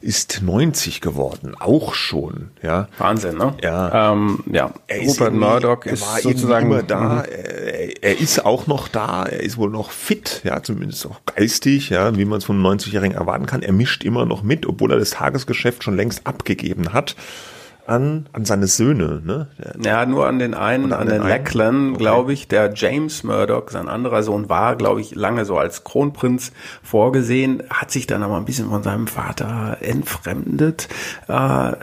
ist 90 geworden. Auch schon, ja. Wahnsinn, ne? Ja. Ähm, ja. Er ist Rupert Murdoch er ist war irgendwie sozusagen immer da. Mhm. Er, er ist auch noch da. Er ist wohl noch fit, ja, zumindest auch geistig, ja, wie man es von einem 90-Jährigen erwarten kann. Er mischt immer noch mit, obwohl er das Tagesgeschäft schon längst abgegeben hat an, an seine Söhne, ne? Ja, nur an den einen, an, an den den? Lachlan, Okay. glaube ich. Der James Murdoch, sein anderer Sohn, war, glaube ich, lange so als Kronprinz vorgesehen, hat sich dann aber ein bisschen von seinem Vater entfremdet. Äh,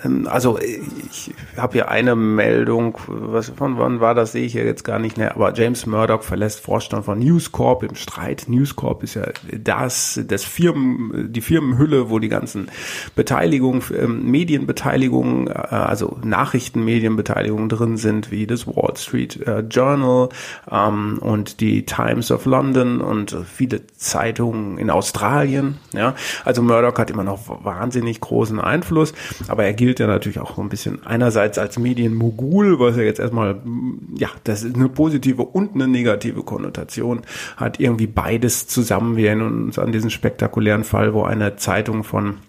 ähm, also ich habe hier eine Meldung, was von wann war das, sehe ich hier jetzt gar nicht mehr, aber James Murdoch verlässt Vorstand von News Corp im Streit. News Corp ist ja das, das Firmen, die Firmenhülle, wo die ganzen Beteiligungen, ähm, Medienbeteiligungen, äh, also Nachrichtenmedienbeteiligungen drin sind, wie das Wall Street äh, Journal ähm, und die Times of London und viele Zeitungen in Australien. Ja, also Murdoch hat immer noch wahnsinnig großen Einfluss, aber er gilt ja natürlich auch ein bisschen einerseits als Medienmogul, was ja jetzt erstmal, mm, ja, das ist eine positive und eine negative Konnotation, hat irgendwie beides zusammen. Wir erinnern uns an diesen spektakulären Fall, wo eine Zeitung von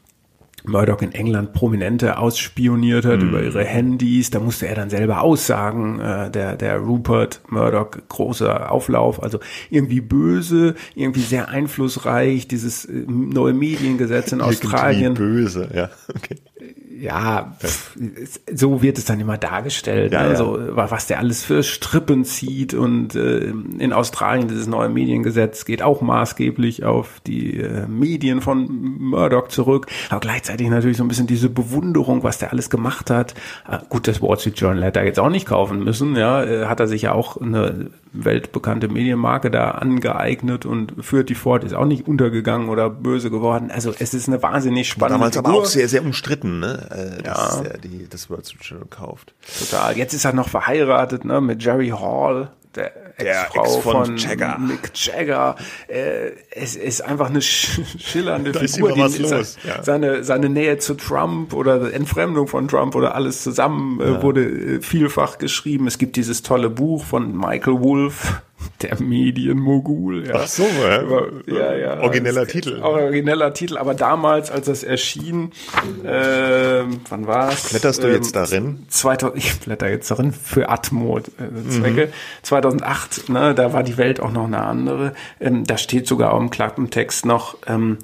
Murdoch in England Prominente ausspioniert hat über ihre Handys. Da musste er dann selber aussagen, äh, der, der Rupert Murdoch, großer Auflauf, also irgendwie böse, irgendwie sehr einflussreich, dieses äh, neue Mediengesetz in Australien. Irgendwie böse, ja. Okay. Ja, so wird es dann immer dargestellt, Ja, ne? ja. Was der alles für Strippen zieht und äh, in Australien dieses neue Mediengesetz geht auch maßgeblich auf die äh, Medien von Murdoch zurück, aber gleichzeitig natürlich so ein bisschen diese Bewunderung, was der alles gemacht hat. Äh, gut, das Wall Street Journal hätte er jetzt auch nicht kaufen müssen, ja, äh, hat er sich ja auch eine weltbekannte Medienmarke da angeeignet und führt die fort, ist auch nicht untergegangen oder böse geworden. Also es ist eine wahnsinnig War spannende damals aber Figur. auch sehr, sehr umstritten, ne? Äh, dass Ja. er die, das Street Journal kauft. Total. Jetzt ist er noch verheiratet ne, mit Jerry Hall, der Ex-Frau Ex von von, Jagger. Mick Jagger. Äh, es ist einfach eine sch schillernde Da ist Figur. immer was die- los, ja. Seine, seine Nähe zu Trump oder Entfremdung von Trump oder alles zusammen äh, wurde äh, vielfach geschrieben. Es gibt dieses tolle Buch von Michael Wolff, der Medienmogul. Ja. Ach so, ja. Ja, ja. Origineller Es- Titel. Origineller Titel, aber damals, als das erschien, ähm, wann war's? Blätterst du Ähm, jetzt darin? 2000, ich blätter jetzt darin für Atmo-Zwecke. 2008, ne, da war die Welt auch noch eine andere. Ähm, da steht sogar auch im Klappentext noch, ähm,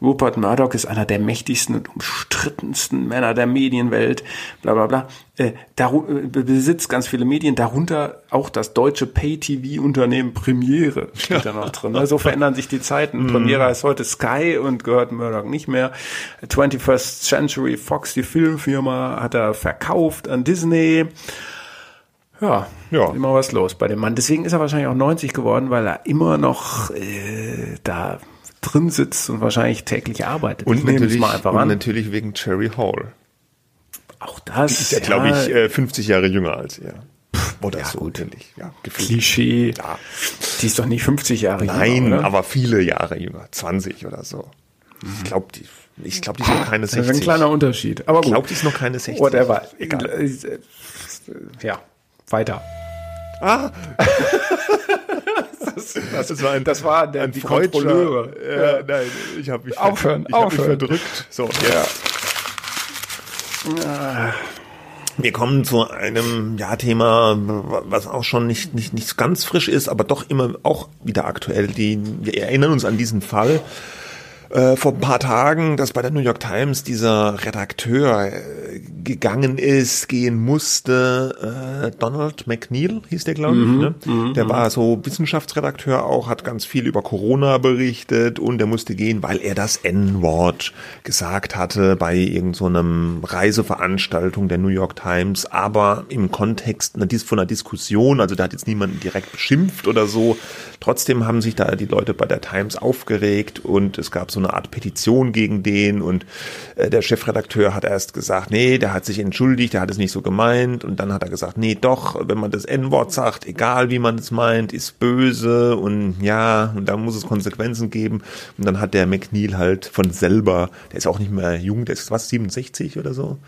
Rupert Murdoch ist einer der mächtigsten und umstrittensten Männer der Medienwelt, bla bla bla. Äh, äh, besitzt ganz viele Medien, darunter auch das deutsche Pay-TV-Unternehmen Premiere steht da noch drin. ne? So verändern sich die Zeiten. Premiere heißt heute Sky und gehört Murdoch nicht mehr. 21st Century Fox, die Filmfirma, hat er verkauft an Disney. Ja, Ja. immer was los bei dem Mann. Deswegen ist er wahrscheinlich auch 90 geworden, weil er immer noch äh, da drin sitzt und wahrscheinlich täglich arbeitet. Und natürlich, mal einfach und an. natürlich wegen Cherry Hall. Auch das Die ist ja, glaube ich, äh, 50 Jahre jünger als er. Oder Ja, so, gut. Ja. Klischee. Ja. Die ist doch nicht 50 Jahre Nein, jünger, oder? aber viele Jahre jünger. 20 oder so. Ich glaube, die, ich glaube, die ist noch keine das ist 60. ein kleiner Unterschied. Aber ich gut. glaube, die ist noch keine 60. Whatever. Egal. Äh, Ja, weiter. Ah. das, war ein, Das war der, ein die Freudscher- Kontrolleure. Ja, nein, ich habe mich, Aufhören, ich hab mich aufhören. verdrückt. So, jetzt. Wir kommen zu einem ja, Thema, was auch schon nicht, nicht, nicht ganz frisch ist, aber doch immer auch wieder aktuell. Die, wir erinnern uns an diesen Fall äh, vor ein paar Tagen, dass bei der New York Times dieser Redakteur äh, gegangen ist, gehen musste. Äh, Donald McNeil hieß der, glaube ich. ne? der war so Wissenschaftsredakteur auch, hat ganz viel über Corona berichtet und der musste gehen, weil er das N-Wort gesagt hatte bei irgendeinem so Reiseveranstaltung der New York Times, aber im Kontext von einer Diskussion, also da hat jetzt niemanden direkt beschimpft oder so. Trotzdem haben sich da die Leute bei der Times aufgeregt und es gab so eine Art Petition gegen den und äh, der Chefredakteur hat erst gesagt, nee, der hat sich entschuldigt, der hat es nicht so gemeint und dann hat er gesagt, nee, doch, wenn man das N-Wort sagt, egal wie man es meint, ist böse und ja, und da muss es Konsequenzen geben. Und dann hat der McNeil halt von selber, der ist auch nicht mehr jung, der ist was, 67 oder so,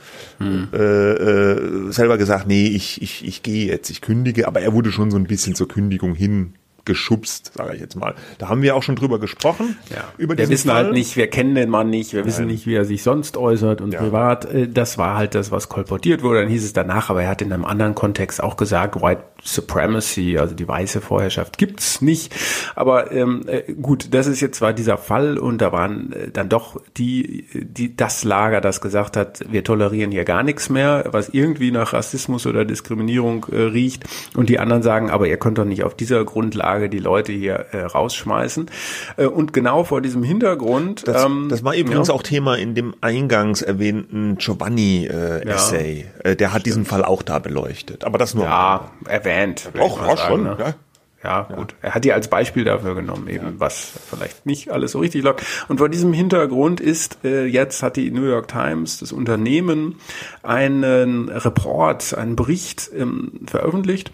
äh, äh, selber gesagt, nee, ich, ich, ich gehe jetzt, ich kündige, aber er wurde schon so ein bisschen zur Kündigung hin geschubst, sage ich jetzt mal. Da haben wir auch schon drüber gesprochen. Ja. Über wir wissen Fall. halt nicht, wir kennen den Mann nicht, wir wissen nicht, wie er sich sonst äußert und Ja. privat. Äh, Das war halt das, was kolportiert wurde. Dann hieß es danach, aber er hat in einem anderen Kontext auch gesagt, White Supremacy, also die weiße Vorherrschaft, gibt's nicht. Aber ähm, äh, gut, das ist jetzt zwar dieser Fall und da waren äh, dann doch die, die das Lager, das gesagt hat, wir tolerieren hier gar nichts mehr, was irgendwie nach Rassismus oder Diskriminierung äh, riecht. Und die anderen sagen, aber ihr könnt doch nicht auf dieser Grundlage die Leute hier äh, rausschmeißen. Äh, und genau vor diesem Hintergrund. Das, ähm, das war übrigens ja. auch Thema in dem eingangs erwähnten Giovanni-Essay. Äh, der hat diesen Fall auch da beleuchtet. Aber das nur. Ja, erwähnt. würde Auch- mal auch schon, ne? ja. Ja, gut. Er hat die als Beispiel dafür genommen, eben was vielleicht nicht alles so richtig läuft. Und vor diesem Hintergrund ist äh, jetzt hat die New York Times, das Unternehmen, einen Report, einen Bericht ähm, veröffentlicht.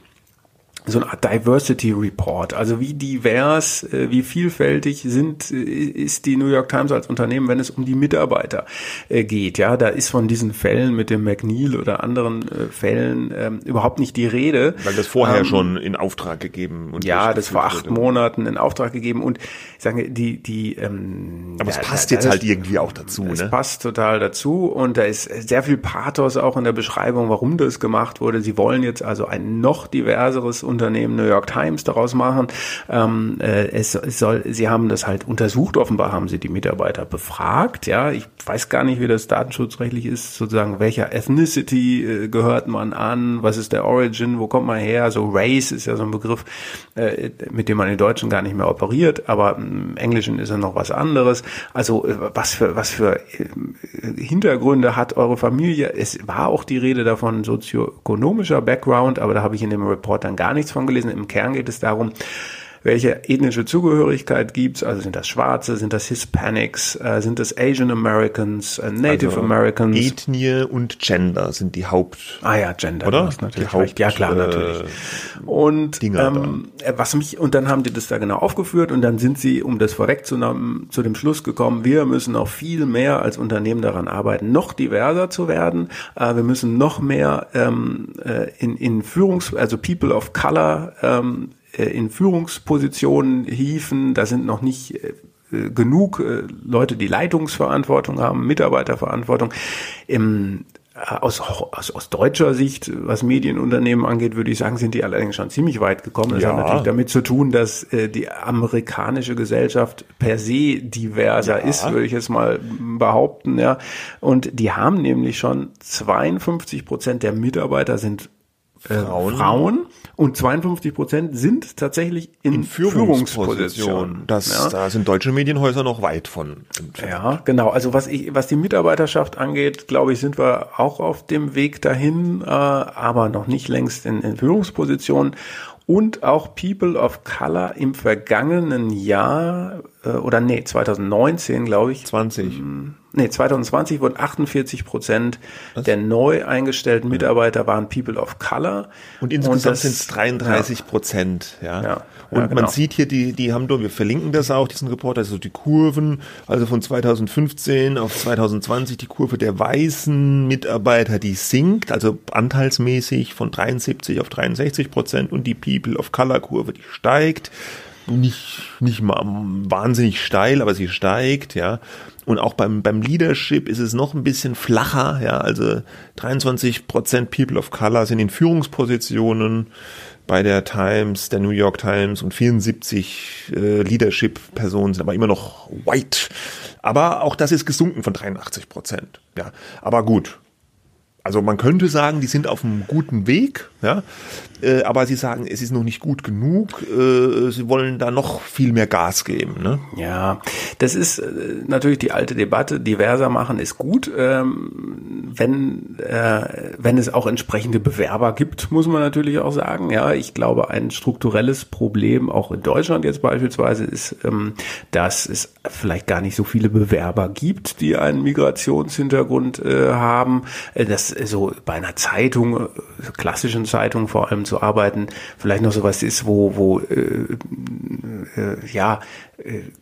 So eine Art Diversity Report. Also wie divers, äh, wie vielfältig sind, äh, ist die New York Times als Unternehmen, wenn es um die Mitarbeiter äh, geht. Ja, da ist von diesen Fällen mit dem McNeil oder anderen Fällen ähm, überhaupt nicht die Rede. Weil das vorher Ähm, schon in Auftrag gegeben und ja, das vor acht. Monaten in Auftrag gegeben und ich sage, die, die, ähm, Aber es da- passt da- jetzt da halt ist- irgendwie auch dazu, es ne? passt total dazu und da ist sehr viel Pathos auch in der Beschreibung, warum das gemacht wurde. Sie wollen jetzt also ein noch diverseres Unternehmen New York Times daraus machen. Ähm, äh, es, es soll, sie haben das halt untersucht. Offenbar haben sie die Mitarbeiter befragt. Ja, ich weiß gar nicht, wie das datenschutzrechtlich ist. Sozusagen, welcher Ethnicity äh, gehört man an? Was ist der Origin? Wo kommt man her? So Race ist ja so ein Begriff, äh, mit dem man in Deutschen gar nicht mehr operiert, aber im Englischen ist er noch was anderes. Also äh, was für was für äh, Hintergründe hat eure Familie? Es war auch die Rede davon sozioökonomischer Background, aber da habe ich in dem Report dann gar nichts von gelesen. Im Kern geht es darum, welche ethnische Zugehörigkeit gibt's? Also sind das Schwarze, sind das Hispanics, äh, sind das Asian Americans, äh, Native Also Americans? Ethnie und Gender sind die Haupt. Ah ja, Gender, Oder? natürlich Die recht. Ja Haupt- klar, äh, natürlich. Und Dinger ähm, äh, was mich und dann haben die das da genau aufgeführt und dann sind sie, um das vorwegzunehmen, zu dem Schluss gekommen: Wir müssen noch viel mehr als Unternehmen daran arbeiten, noch diverser zu werden. Äh, wir müssen noch mehr ähm, äh, in, in Führungs, also People of Color ähm, äh, in Führungspositionen hieven. Da sind noch nicht äh, äh, genug äh, Leute, die Leitungsverantwortung haben, Mitarbeiterverantwortung. Im, äh, aus, aus, aus deutscher Sicht, was Medienunternehmen angeht, würde ich sagen, sind die allerdings schon ziemlich weit gekommen. Das Ja. hat natürlich damit zu tun, dass äh, die amerikanische Gesellschaft per se diverser Ja. ist, würde ich jetzt mal behaupten. Ja. Und die haben nämlich schon 52 Prozent der Mitarbeiter sind äh, Frauen. Frauen. Und 52 Prozent sind tatsächlich in, Führungspositionen. Das, ja. Da sind deutsche Medienhäuser noch weit von. entfernt. Ja, genau. Also was ich, was die Mitarbeiterschaft angeht, glaube ich, sind wir auch auf dem Weg dahin, äh, aber noch nicht längst in, in Führungspositionen. Und auch People of Color im vergangenen Jahr, äh, oder nee, 2019, glaube ich. 20. Nee, 2020 wurden 48 Prozent der neu eingestellten Mitarbeiter waren People of Color. Und insgesamt sind es 33 Prozent, ja. Ja, Und ja, genau. man sieht hier, die, die haben, wir verlinken das auch, diesen Report, also die Kurven, also von 2015 auf 2020, die Kurve der weißen Mitarbeiter, die sinkt, also anteilsmäßig von 73 auf 63 Prozent und die People of Color Kurve, die steigt. Nicht, nicht mal wahnsinnig steil, aber sie steigt, ja. Und auch beim, beim Leadership ist es noch ein bisschen flacher, ja. Also 23 Prozent People of Color sind in Führungspositionen bei der Times, der New York Times und 74 äh, Leadership-Personen sind aber immer noch white. Aber auch das ist gesunken von 83 Prozent, ja. Aber gut. Also man könnte sagen, die sind auf einem guten Weg, ja, äh, aber sie sagen, es ist noch nicht gut genug. Äh, sie wollen da noch viel mehr Gas geben. Ne? Ja, das ist äh, natürlich die alte Debatte. Diverser machen ist gut, ähm, wenn äh, wenn es auch entsprechende Bewerber gibt, muss man natürlich auch sagen. Ja, ich glaube, ein strukturelles Problem auch in Deutschland jetzt beispielsweise ist, ähm, dass es vielleicht gar nicht so viele Bewerber gibt, die einen Migrationshintergrund äh, haben. Äh, das so bei einer Zeitung, klassischen Zeitung vor allem zu arbeiten, vielleicht noch sowas ist, wo wo äh, äh, ja,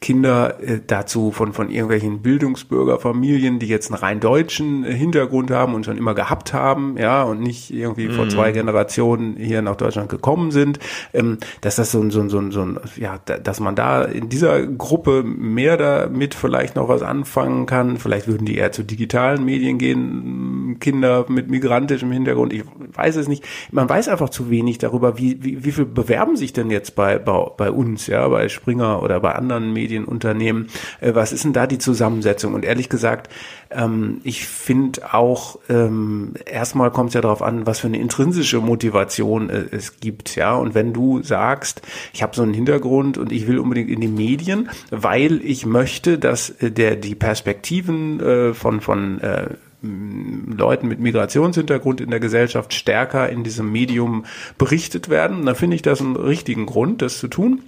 Kinder äh, dazu von, von irgendwelchen Bildungsbürgerfamilien, die jetzt einen rein deutschen äh, Hintergrund haben und schon immer gehabt haben, ja, und nicht irgendwie vor zwei Generationen hier nach Deutschland gekommen sind, ähm, dass das so ein, so ein, so ein, so ein, ja, da- dass man da in dieser Gruppe mehr damit vielleicht noch was anfangen kann. Vielleicht würden die eher zu digitalen Medien gehen, Kinder mit migrantischem Hintergrund. Ich weiß es nicht. Man weiß einfach zu wenig darüber, wie, wie, wie viel bewerben sich denn jetzt bei, bei, bei uns, ja, bei Springer oder bei anderen Medienunternehmen. Äh, was ist denn da die Zusammensetzung? Und ehrlich gesagt, ähm, ich finde auch, ähm, erstmal kommt es ja darauf an, was für eine intrinsische Motivation äh, es gibt, ja. Und wenn du sagst, ich habe so einen Hintergrund und ich will unbedingt in die Medien, weil ich möchte, dass äh, der die Perspektiven von von Leuten mit Migrationshintergrund in der Gesellschaft stärker in diesem Medium berichtet werden, dann finde ich das einen richtigen Grund, das zu tun.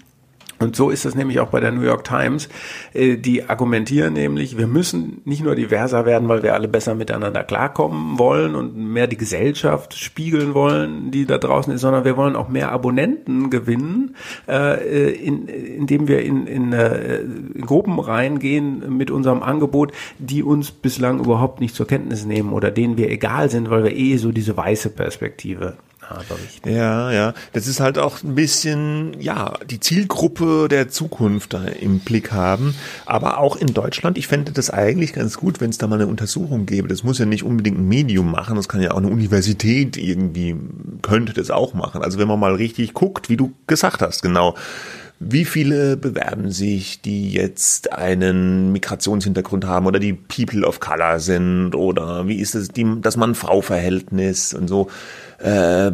Und so ist es nämlich auch bei der New York Times. Äh, Die argumentieren nämlich, wir müssen nicht nur diverser werden, weil wir alle besser miteinander klarkommen wollen und mehr die Gesellschaft spiegeln wollen, die da draußen ist, sondern wir wollen auch mehr Abonnenten gewinnen, äh, in, indem wir in, in, äh, in Gruppen reingehen mit unserem Angebot, die uns bislang überhaupt nicht zur Kenntnis nehmen oder denen wir egal sind, weil wir eh so diese weiße Perspektive äh, berichten. Ja, ja. Das ist halt auch ein bisschen, ja, die Zielgruppe der Zukunft da im Blick haben. Aber auch in Deutschland, ich fände das eigentlich ganz gut, wenn es da mal eine Untersuchung gäbe. Das muss ja nicht unbedingt ein Medium machen, das kann ja auch eine Universität irgendwie, könnte das auch machen. Also wenn man mal richtig guckt, wie du gesagt hast, genau. Wie viele bewerben sich, die jetzt einen Migrationshintergrund haben oder die People of Color sind oder wie ist es, die, das Mann-Frau-Verhältnis und so. Äh,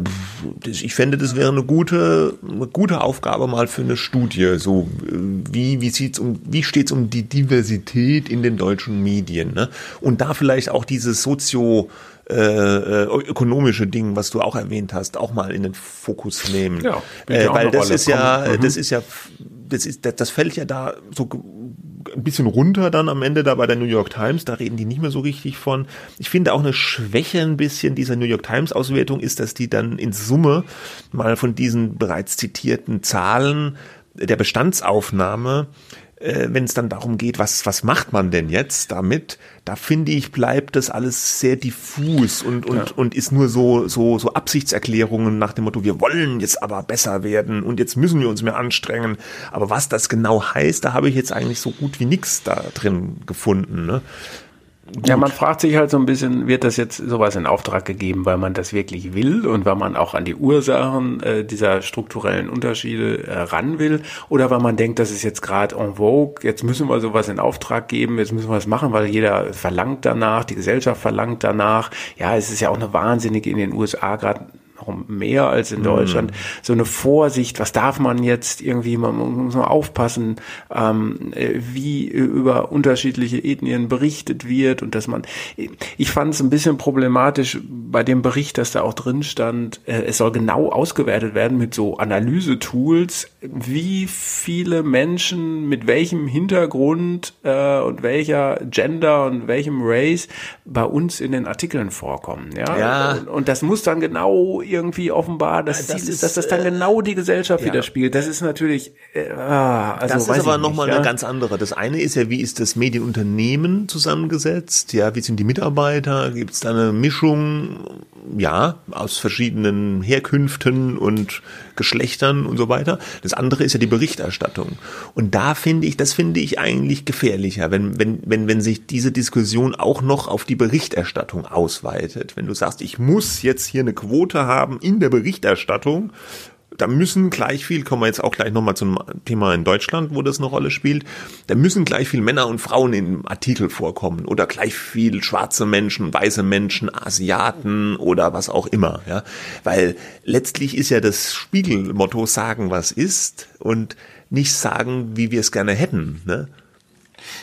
das, ich fände, das wäre eine gute, eine gute Aufgabe mal für eine Studie. So, äh, wie, wie sieht's um, wie steht's um die Diversität in den deutschen Medien, ne? Und da vielleicht auch diese Sozio, äh, äh, ökonomische Ding, was du auch erwähnt hast, auch mal in den Fokus nehmen. Ja, äh, weil das ist ja. Mhm. das ist ja, das ist, das, das fällt ja da so ein bisschen runter dann am Ende da bei der New York Times, da reden die nicht mehr so richtig von. Ich finde auch eine Schwäche ein bisschen dieser New York Times Auswertung ist, dass die dann in Summe mal von diesen bereits zitierten Zahlen der Bestandsaufnahme äh, wenn es dann darum geht, was, was macht man denn jetzt damit, da finde ich, bleibt das alles sehr diffus und, und, Ja. und ist nur so, so, so Absichtserklärungen nach dem Motto, wir wollen jetzt aber besser werden und jetzt müssen wir uns mehr anstrengen. Aber was das genau heißt, da habe ich jetzt eigentlich so gut wie nichts da drin gefunden. Ne? Ja, man fragt sich halt so ein bisschen, wird das jetzt sowas in Auftrag gegeben, weil man das wirklich will und weil man auch an die Ursachen äh, dieser strukturellen Unterschiede äh, ran will oder weil man denkt, das ist jetzt gerade en vogue, jetzt müssen wir sowas in Auftrag geben, jetzt müssen wir was machen, weil jeder verlangt danach, die Gesellschaft verlangt danach. Ja, es ist ja auch eine wahnsinnige in den USA gerade noch mehr als in Deutschland, so eine Vorsicht, was darf man jetzt irgendwie, man muss mal aufpassen, ähm, äh, wie über unterschiedliche Ethnien berichtet wird und dass man, ich fand es ein bisschen problematisch bei dem Bericht, dass da auch drin stand, äh, es soll genau ausgewertet werden mit so Analyse-Tools, wie viele Menschen mit welchem Hintergrund äh, und welcher Gender und welchem Race bei uns in den Artikeln vorkommen. Ja, Ja. Und, und das muss dann genau irgendwie offenbar das, Das Ziel ist, dass das dann äh, genau die Gesellschaft ja. widerspiegelt. Das ist natürlich, äh, ah, also das ist aber nochmal nicht, eine ja. ganz andere. Das eine ist ja, wie ist das Medienunternehmen zusammengesetzt? Ja, wie sind die Mitarbeiter? Gibt es da eine Mischung? Ja, aus verschiedenen Herkünften und Geschlechtern und so weiter. Das andere ist ja die Berichterstattung. Und da finde ich, das finde ich eigentlich gefährlicher, wenn, wenn, wenn, wenn sich diese Diskussion auch noch auf die Berichterstattung ausweitet. Wenn du sagst, ich muss jetzt hier eine Quote haben in der Berichterstattung, da müssen gleich viel, kommen wir jetzt auch gleich nochmal zum Thema in Deutschland, wo das eine Rolle spielt, da müssen gleich viel Männer und Frauen im Artikel vorkommen oder gleich viel schwarze Menschen, weiße Menschen, Asiaten oder was auch immer, ja, weil letztlich ist ja das Spiegelmotto sagen, was ist und nicht sagen, wie wir es gerne hätten, ne?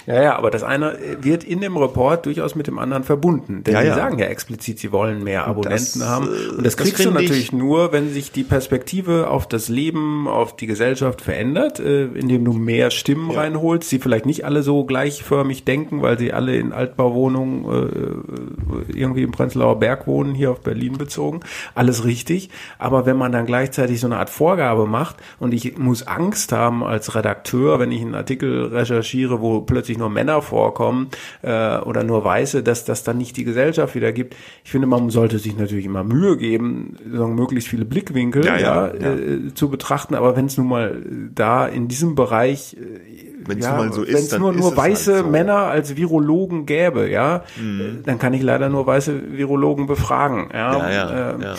Ja, ja, aber das eine wird in dem Report durchaus mit dem anderen verbunden. Denn Ja, die ja. sagen ja explizit, sie wollen mehr Abonnenten das, haben. äh, Und das das kriegst du natürlich nur, wenn sich die Perspektive auf das Leben, auf die Gesellschaft verändert, äh, indem du mehr Stimmen reinholst, die vielleicht nicht alle so gleichförmig denken, weil sie alle in Altbauwohnungen äh, irgendwie im Prenzlauer Berg wohnen, hier auf Berlin bezogen. Alles richtig. Aber wenn man dann gleichzeitig so eine Art Vorgabe macht und ich muss Angst haben als Redakteur, wenn ich einen Artikel recherchiere, wo plötzlich nur Männer vorkommen äh, oder nur Weiße, dass das dann nicht die Gesellschaft wieder gibt. Ich finde, man sollte sich natürlich immer Mühe geben, sagen, möglichst viele Blickwinkel Ja, ja, ja, Äh, zu betrachten. Aber wenn es nun mal da in diesem Bereich äh, Wenn's ja, nun mal so ist, wenn es dann nur, ist nur es weiße halt so. Männer als Virologen gäbe, ja, Mhm. dann kann ich leider nur weiße Virologen befragen. Ja, Ja, ja, Ähm, ja.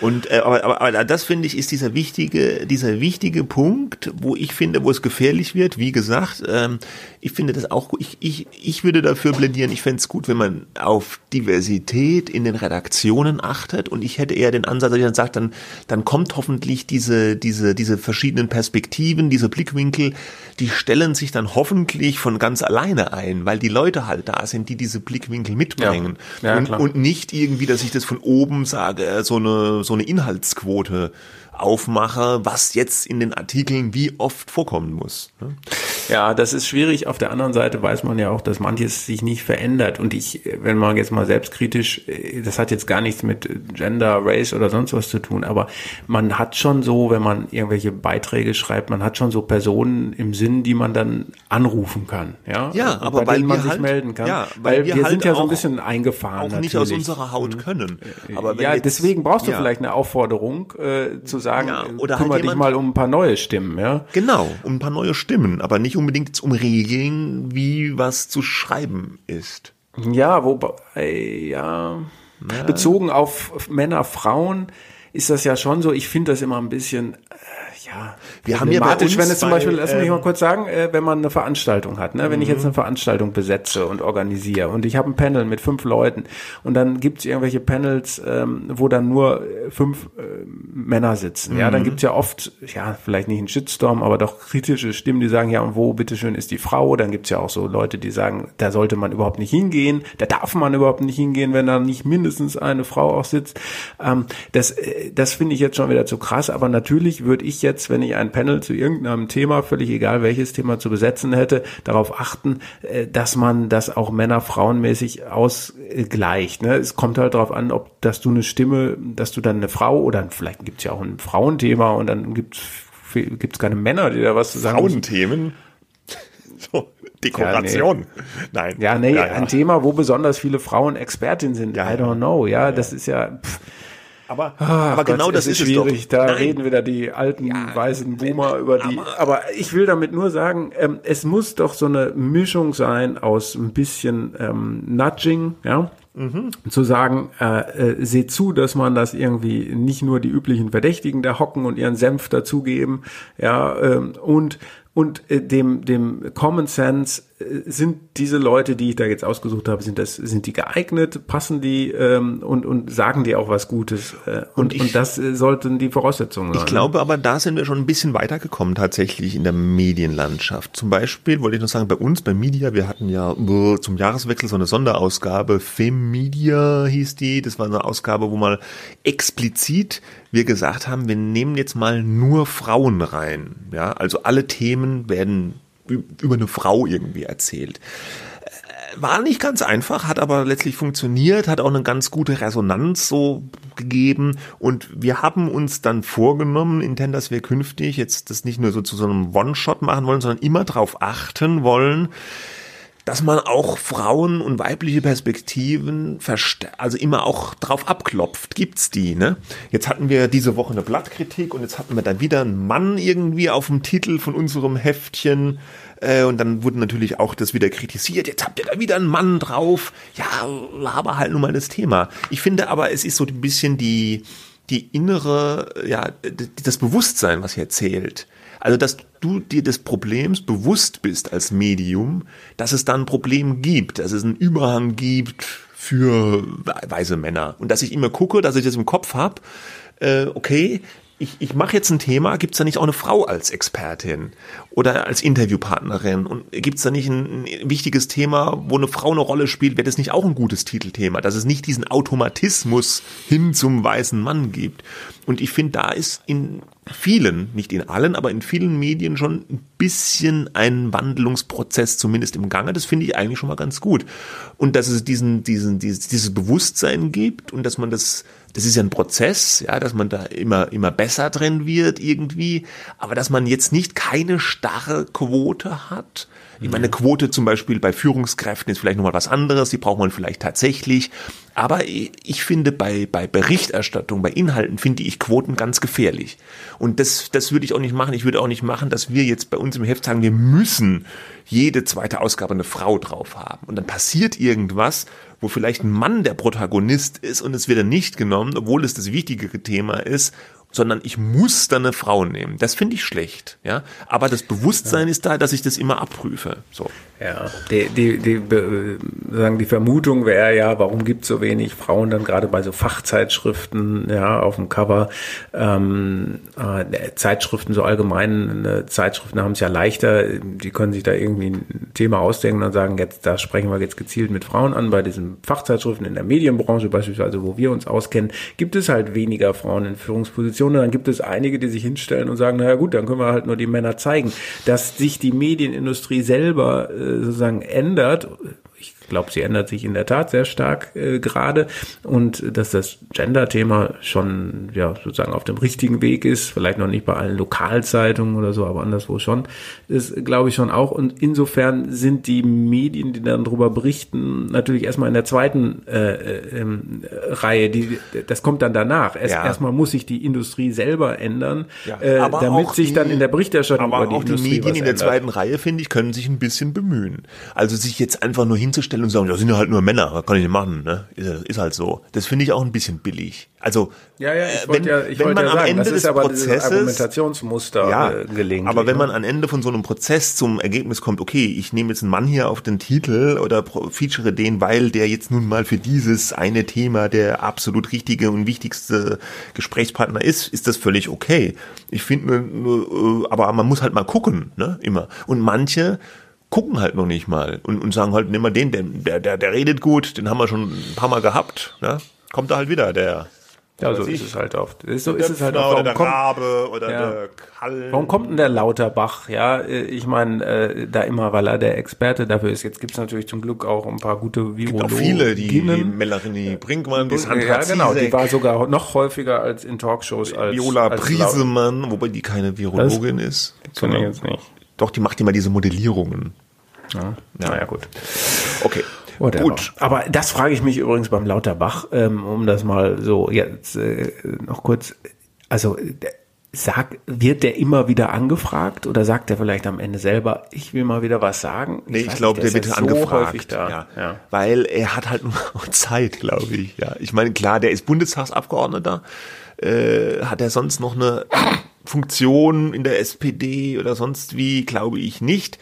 Und äh, aber, aber, aber das finde ich ist dieser wichtige dieser wichtige Punkt, wo ich finde, wo es gefährlich wird. Wie gesagt, ähm, ich finde das auch gut. Ich ich ich würde dafür plädieren. Ich fände es gut, wenn man auf Diversität in den Redaktionen achtet. Und ich hätte eher den Ansatz, dass ich dann sage, dann dann kommt hoffentlich diese diese diese verschiedenen Perspektiven, diese Blickwinkel, die stellen sich dann hoffentlich von ganz alleine ein, weil die Leute halt da sind, die diese Blickwinkel mitbringen. Ja. Ja, und, und nicht irgendwie, dass ich das von oben sage, äh, so eine, so eine Inhaltsquote aufmache, was jetzt in den Artikeln wie oft vorkommen muss. ne? Ja, das ist schwierig. Auf der anderen Seite weiß man ja auch, dass manches sich nicht verändert. Und ich, wenn man jetzt mal selbstkritisch, äh, das hat jetzt gar nichts mit Gender, Race oder sonst was zu tun, aber man hat schon so, wenn man irgendwelche Beiträge schreibt, man hat schon so Personen im Sinn, die man dann anrufen kann. Ja, Ja, aber bei weil denen man sich halt- melden kann. ja, weil, weil wir, wir halt sind ja so ein bisschen eingefahren. Auch nicht aus natürlich. unserer Haut können. Aber wenn ja, deswegen brauchst du ja. vielleicht eine Aufforderung, äh, zu sagen, Ja, äh, oder halt kümmere dich jemand- mal um ein paar neue Stimmen, ja. Genau, um ein paar neue Stimmen, aber nicht unbedingt jetzt um Regeln, wie was zu schreiben ist. Ja, wobei, ja, bezogen auf Männer, Frauen ist das ja schon so. Ich finde das immer ein bisschen, ja, Wir haben ja bei uns wenn es zum bei, Beispiel, lass mich ähm, mal kurz sagen, äh, wenn man eine Veranstaltung hat, ne? wenn ich jetzt eine Veranstaltung besetze und organisiere und ich habe ein Panel mit fünf Leuten und dann gibt es irgendwelche Panels, ähm, wo dann nur äh, fünf äh, Männer sitzen, ja, dann gibt es ja oft, ja, vielleicht nicht einen Shitstorm, aber doch kritische Stimmen, die sagen, ja, und wo, bitteschön, ist die Frau? Dann gibt es ja auch so Leute, die sagen, da sollte man überhaupt nicht hingehen, da darf man überhaupt nicht hingehen, wenn da nicht mindestens eine Frau auch sitzt. Ähm, das äh, das finde ich jetzt schon wieder zu krass, aber natürlich würde ich jetzt, wenn ich ein Panel zu irgendeinem Thema, völlig egal welches Thema zu besetzen hätte, darauf achten, äh, dass man das auch Männer frauenmäßig ausgleicht. Ne? Es kommt halt darauf an, ob dass du eine Stimme, dass du dann eine Frau oder vielleicht gibt's ja auch ein Frauenthema und dann gibt's gibt's keine Männer, die da was zu sagen haben. Frauenthemen. So, Dekoration. Nein. Ja, nee, Ja, ja. ein Thema, wo besonders viele Frauen Expertin sind. Ja, I don't know. Ja, das ist ja. Pff, Aber, Ach aber genau Gott, das es ist schwierig. es. Da Nein. reden wieder die alten weißen Boomer über die. Aber, ich will damit nur sagen, ähm, es muss doch so eine Mischung sein aus ein bisschen ähm, Nudging, ja. Zu sagen, äh, äh, seht zu, dass man das irgendwie nicht nur die üblichen Verdächtigen da hocken und ihren Senf dazugeben, ja, ähm, und und äh, dem dem Common Sense äh, sind diese Leute, die ich da jetzt ausgesucht habe, sind das sind die geeignet, passen die ähm, und und sagen die auch was Gutes äh, und ich- und das äh, sollten die Voraussetzungen sein. Ich glaube aber, da sind wir schon ein bisschen weitergekommen tatsächlich in der Medienlandschaft. Zum Beispiel wollte ich noch sagen, bei uns, bei Media, wir hatten ja äh, zum Jahreswechsel so eine Sonderausgabe, Femmedia hieß die. Das war eine Ausgabe, wo mal explizit wir gesagt haben, wir nehmen jetzt mal nur Frauen rein. Ja, also alle Themen werden über eine Frau irgendwie erzählt. War nicht ganz einfach, hat aber letztlich funktioniert, hat auch eine ganz gute Resonanz so gegeben. Und wir haben uns dann vorgenommen, intern, dass wir künftig jetzt das nicht nur so zu so einem One-Shot machen wollen, sondern immer darauf achten wollen, dass man auch Frauen und weibliche Perspektiven also immer auch drauf abklopft. Gibt's die, ne? Jetzt hatten wir diese Woche eine Blattkritik und jetzt hatten wir da wieder einen Mann irgendwie auf dem Titel von unserem Heftchen. Äh, und dann wurde natürlich auch das wieder kritisiert. Jetzt habt ihr da wieder einen Mann drauf. Ja, aber halt nun mal das Thema. Ich finde aber, es ist so ein bisschen die, die innere, ja, das Bewusstsein, was hier zählt. Also, dass du dir des Problems bewusst bist als Medium, dass es da ein Problem gibt, dass es einen Überhang gibt für weise Männer. Und dass ich immer gucke, dass ich das im Kopf habe, äh, okay, ich, ich mache jetzt ein Thema, gibt es da nicht auch eine Frau als Expertin oder als Interviewpartnerin? Und gibt es da nicht ein, ein wichtiges Thema, wo eine Frau eine Rolle spielt, wäre das nicht auch ein gutes Titelthema, dass es nicht diesen Automatismus hin zum weißen Mann gibt? Und ich finde, da ist in vielen, nicht in allen, aber in vielen Medien schon ein bisschen ein Wandlungsprozess zumindest im Gange. Das finde ich eigentlich schon mal ganz gut. Und dass es diesen, diesen, dieses, dieses Bewusstsein gibt und dass man das, das ist ja ein Prozess, ja, dass man da immer, immer besser drin wird irgendwie, aber dass man jetzt nicht keine starre Quote hat. Ich meine, eine Quote zum Beispiel bei Führungskräften ist vielleicht nochmal was anderes, die braucht man vielleicht tatsächlich. Aber ich finde, bei, bei Berichterstattung, bei Inhalten finde ich Quoten ganz gefährlich. Und das, das würde ich auch nicht machen. Ich würde auch nicht machen, dass wir jetzt bei uns im Heft sagen, wir müssen jede zweite Ausgabe eine Frau drauf haben. Und dann passiert irgendwas, wo vielleicht ein Mann der Protagonist ist und es wird dann nicht genommen, obwohl es das wichtigere Thema ist, sondern ich muss dann eine Frau nehmen. Das finde ich schlecht, ja. Aber das Bewusstsein ist da, dass ich das immer abprüfe. So. Ja, die, die, die, sagen, die Vermutung wäre ja, warum gibt es so wenig Frauen dann gerade bei so Fachzeitschriften, ja, auf dem Cover, ähm, äh, Zeitschriften so allgemein, äh, Zeitschriften haben es ja leichter, die können sich da irgendwie ein Thema ausdenken und sagen, jetzt, da sprechen wir jetzt gezielt mit Frauen an, bei diesen Fachzeitschriften in der Medienbranche beispielsweise, wo wir uns auskennen, gibt es halt weniger Frauen in Führungspositionen, und dann gibt es einige, die sich hinstellen und sagen, naja gut, dann können wir halt nur die Männer zeigen, dass sich die Medienindustrie selber äh, sozusagen ändert. Ich glaube, sie ändert sich in der Tat sehr stark äh, gerade und dass das Gender-Thema schon ja sozusagen auf dem richtigen Weg ist, vielleicht noch nicht bei allen Lokalzeitungen oder so, aber anderswo schon, ist glaube ich schon auch. Und insofern sind die Medien, die dann darüber berichten, natürlich erstmal in der zweiten äh, äh, ähm, Reihe. Die, das kommt dann danach. Erst, Ja. Erstmal muss sich die Industrie selber ändern, Ja, äh, damit sich die- dann in der Berichterstattung Aber über die auch die Industrie Medien in der ändert. zweiten Reihe, finde ich, können sich ein bisschen bemühen. Also sich jetzt einfach nur hinzustellen hinstellen und sagen, das sind ja halt nur Männer, kann ich nicht machen, ne? Ist, ist halt so. Das finde ich auch ein bisschen billig. Also Ja, ja, ich äh, wollte ja, ich wenn man ja am sagen, Ende das ist des Prozesses Argumentationsmuster ja, äh, gelingt. aber wenn man am Ende von so einem Prozess zum Ergebnis kommt, okay, ich nehme jetzt einen Mann hier auf den Titel oder feature den, weil der jetzt nun mal für dieses eine Thema der absolut richtige und wichtigste Gesprächspartner ist, ist das völlig okay. Ich finde äh, aber man muss halt mal gucken, ne, immer. Und manche gucken halt noch nicht mal und, und sagen halt, nimm mal den, der, der, der redet gut, den haben wir schon ein paar Mal gehabt, ne? Kommt da halt wieder, der ja, so ist es halt oft. So ist es halt oft. oder der Warum kommt, Rabe oder Ja. der Kall. warum kommt denn der Lauterbach? Ja, äh, ich meine, äh, da immer, weil er der Experte dafür ist. Jetzt gibt's natürlich zum Glück auch ein paar gute gibt Virologen. auch viele, die, die Melanie Brinkmann, die Sandra ja, genau, die Zizek, war sogar noch häufiger als in Talkshows als Viola als Priesemann, wobei die keine Virologin ist. Laut- Kenn ich jetzt nicht. Doch, die macht immer diese Modellierungen. Ja. Naja, gut. Okay. Whatever. Gut. Aber das frage ich mich übrigens beim Lauterbach, ähm, um das mal so jetzt äh, noch kurz, also äh, sag, wird der immer wieder angefragt oder sagt er vielleicht am Ende selber, ich will mal wieder was sagen? Nee, ich glaube, der nicht, wird ja angefragt. Ja. Ja. Weil er hat halt nur Zeit, glaube ich. Ja, ich meine, klar, der ist Bundestagsabgeordneter. Äh, hat er sonst noch eine Funktion in der SPD oder sonst wie? Glaube ich nicht.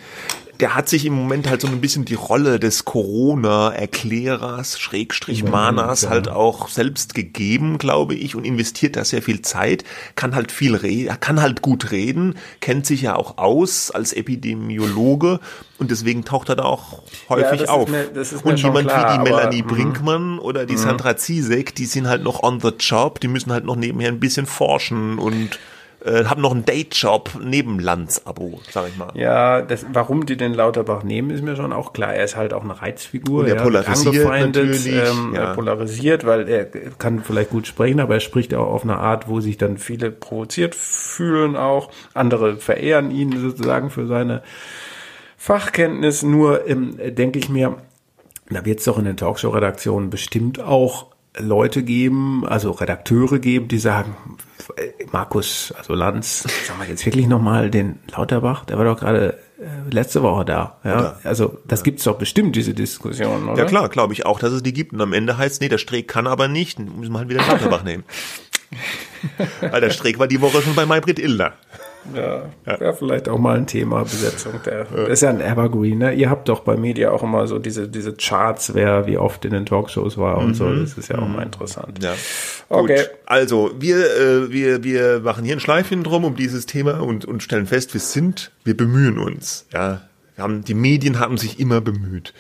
Der hat sich im Moment halt so ein bisschen die Rolle des Corona-Erklärers, Schrägstrich Mahners halt auch selbst gegeben, glaube ich, und investiert da sehr viel Zeit, kann halt viel reden, kann halt gut reden, kennt sich ja auch aus als Epidemiologe und deswegen taucht er da auch häufig das ist auf. mir- das ist mir und schon jemand klar, wie die aber- Melanie mhm. Brinkmann oder die Sandra Zizek, die sind halt noch on the job, die müssen halt noch nebenher ein bisschen forschen und äh, haben noch einen Dayjob neben Landsabo, sag ich mal. Ja, das, warum die den Lauterbach nehmen, ist mir schon auch klar. Er ist halt auch eine Reizfigur. Und er ja, polarisiert natürlich, Ähm, ja. Er polarisiert, weil er kann vielleicht gut sprechen, aber er spricht auch auf eine Art, wo sich dann viele provoziert fühlen auch. Andere verehren ihn sozusagen für seine Fachkenntnis. Nur ähm, denke ich mir, da wird es doch in den Talkshow-Redaktionen bestimmt auch Leute geben, also Redakteure geben, die sagen, äh, Markus, also Lanz, sagen wir jetzt wirklich nochmal den Lauterbach, der war doch gerade äh, letzte Woche da. Ja? Oder- Also das gibt's doch bestimmt, diese Diskussion, oder? Ja klar, glaube ich auch, dass es die gibt. Und am Ende heißt nee, der Streeck kann aber nicht, müssen wir halt wieder Lauterbach nehmen. Weil der Streeck war die Woche schon bei Maybrit Illner. Ja, wäre vielleicht auch mal ein Thema, Besetzung der. Das ist ja ein Evergreen, ne? Ihr habt doch bei Media auch immer so diese, diese Charts, wer wie oft in den Talkshows war und so. Das ist ja auch mal interessant. Mhm. Ja. Okay. Gut. Also, wir, äh, wir, wir machen hier ein Schleifchen drum um dieses Thema und, und stellen fest, wir sind, wir bemühen uns. Ja. Wir haben, die Medien haben sich immer bemüht.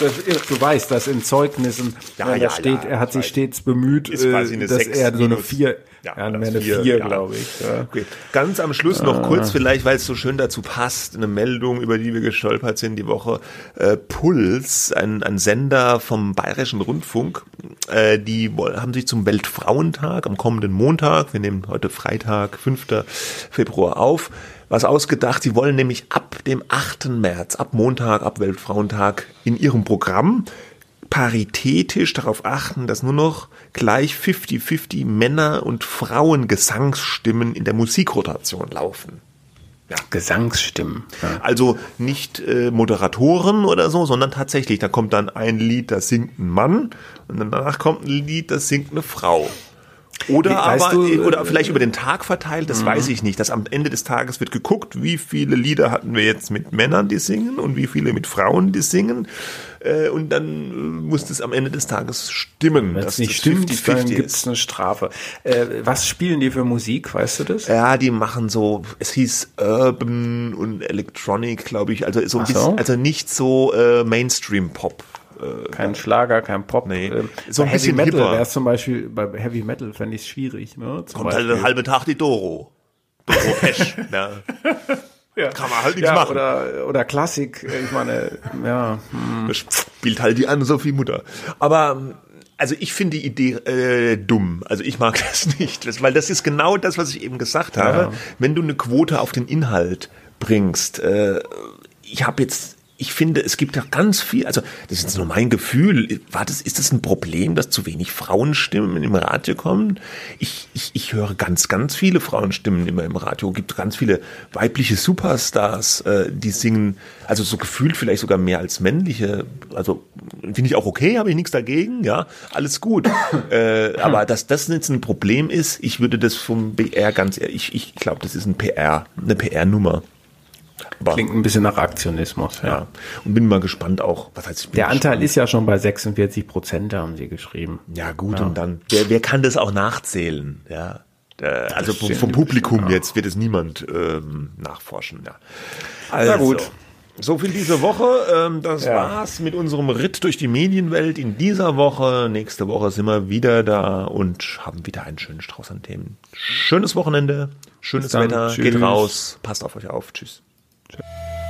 Das, du weißt, dass in Zeugnissen, Ja, ja, da steht, ja, er hat ich sich stets bemüht, äh, dass sechs er so eine vier, Ja, ja, eine vier, vier, ja. glaube ich. Ja. Okay. Ganz am Schluss noch kurz, vielleicht, weil es so schön dazu passt, eine Meldung, über die wir gestolpert sind die Woche. Äh, Puls, ein, ein Sender vom Bayerischen Rundfunk, äh, die haben sich zum Weltfrauentag am kommenden Montag, wir nehmen heute Freitag, 5. Februar auf, was ausgedacht. Sie wollen nämlich ab dem 8. März, ab Montag, ab Weltfrauentag in ihrem Programm paritätisch darauf achten, dass nur noch gleich 50-50 Männer- und Frauengesangsstimmen in der Musikrotation laufen. Gesangsstimmen. Ja. Also nicht äh, Moderatoren oder so, sondern tatsächlich, da kommt dann ein Lied, das singt ein Mann und dann danach kommt ein Lied, das singt eine Frau. Oder weißt aber, du, äh, oder äh, vielleicht über den Tag verteilt, das weiß ich nicht. Dass am Ende des Tages wird geguckt, wie viele Lieder hatten wir jetzt mit Männern, die singen und wie viele mit Frauen, die singen. Äh, und dann äh, muss das am Ende des Tages stimmen. Wenn es nicht das stimmt, 50-50 dann ist. gibt es eine Strafe. Äh, was spielen die für Musik, weißt du das? Ja, die machen so, es hieß Urban und Electronic, glaube ich. Also so, so. bisschen, also nicht so äh. Kein Schlager, kein Pop. Nee. Ähm, So ein Heavy bisschen Metal wäre es zum Beispiel, bei Heavy Metal fände ich es schwierig. Ne? Zum Kommt halt Beispiel. den halben Tag die Doro. Doro Pesch. ja. ja. Kann man halt nichts ja, machen. Oder, oder Klassik, ich meine, ja. hm. Das spielt halt die Anne-Sophie Mutter. Aber also ich finde die Idee äh, dumm. Also ich mag das nicht, das, weil das ist genau das, was ich eben gesagt habe. Ja. Wenn du eine Quote auf den Inhalt bringst, äh, ich habe jetzt ich finde, es gibt ja ganz viel, also das ist jetzt nur mein Gefühl, war das, ist das ein Problem, dass zu wenig Frauenstimmen im Radio kommen? Ich, ich, ich höre ganz, ganz viele Frauenstimmen immer im Radio. Es gibt ganz viele weibliche Superstars, äh, die singen, also so gefühlt vielleicht sogar mehr als männliche. Also finde ich auch okay, habe ich nichts dagegen, ja, alles gut. äh, aber dass das jetzt ein Problem ist, ich würde das vom BR ganz, ich, ich glaube, das ist ein PR, eine PR-Nummer. Aber, Klingt ein bisschen nach Aktionismus, ja. ja. Und bin mal gespannt auch, was heißt Der Anteil gespannt. ist ja schon bei 46 Prozent, haben sie geschrieben. Ja, gut, ja. und dann, wer, wer kann das auch nachzählen, ja? Also vom, vom Publikum jetzt wird es niemand ähm, nachforschen, ja. Also, Na gut. So viel diese Woche. Ähm, das ja. war's mit unserem Ritt durch die Medienwelt in dieser Woche. Nächste Woche sind wir wieder da und haben wieder einen schönen Strauß an Themen. Schönes Wochenende, schönes Wetter, Tschüss. geht raus, passt auf euch auf. Tschüss. Ciao.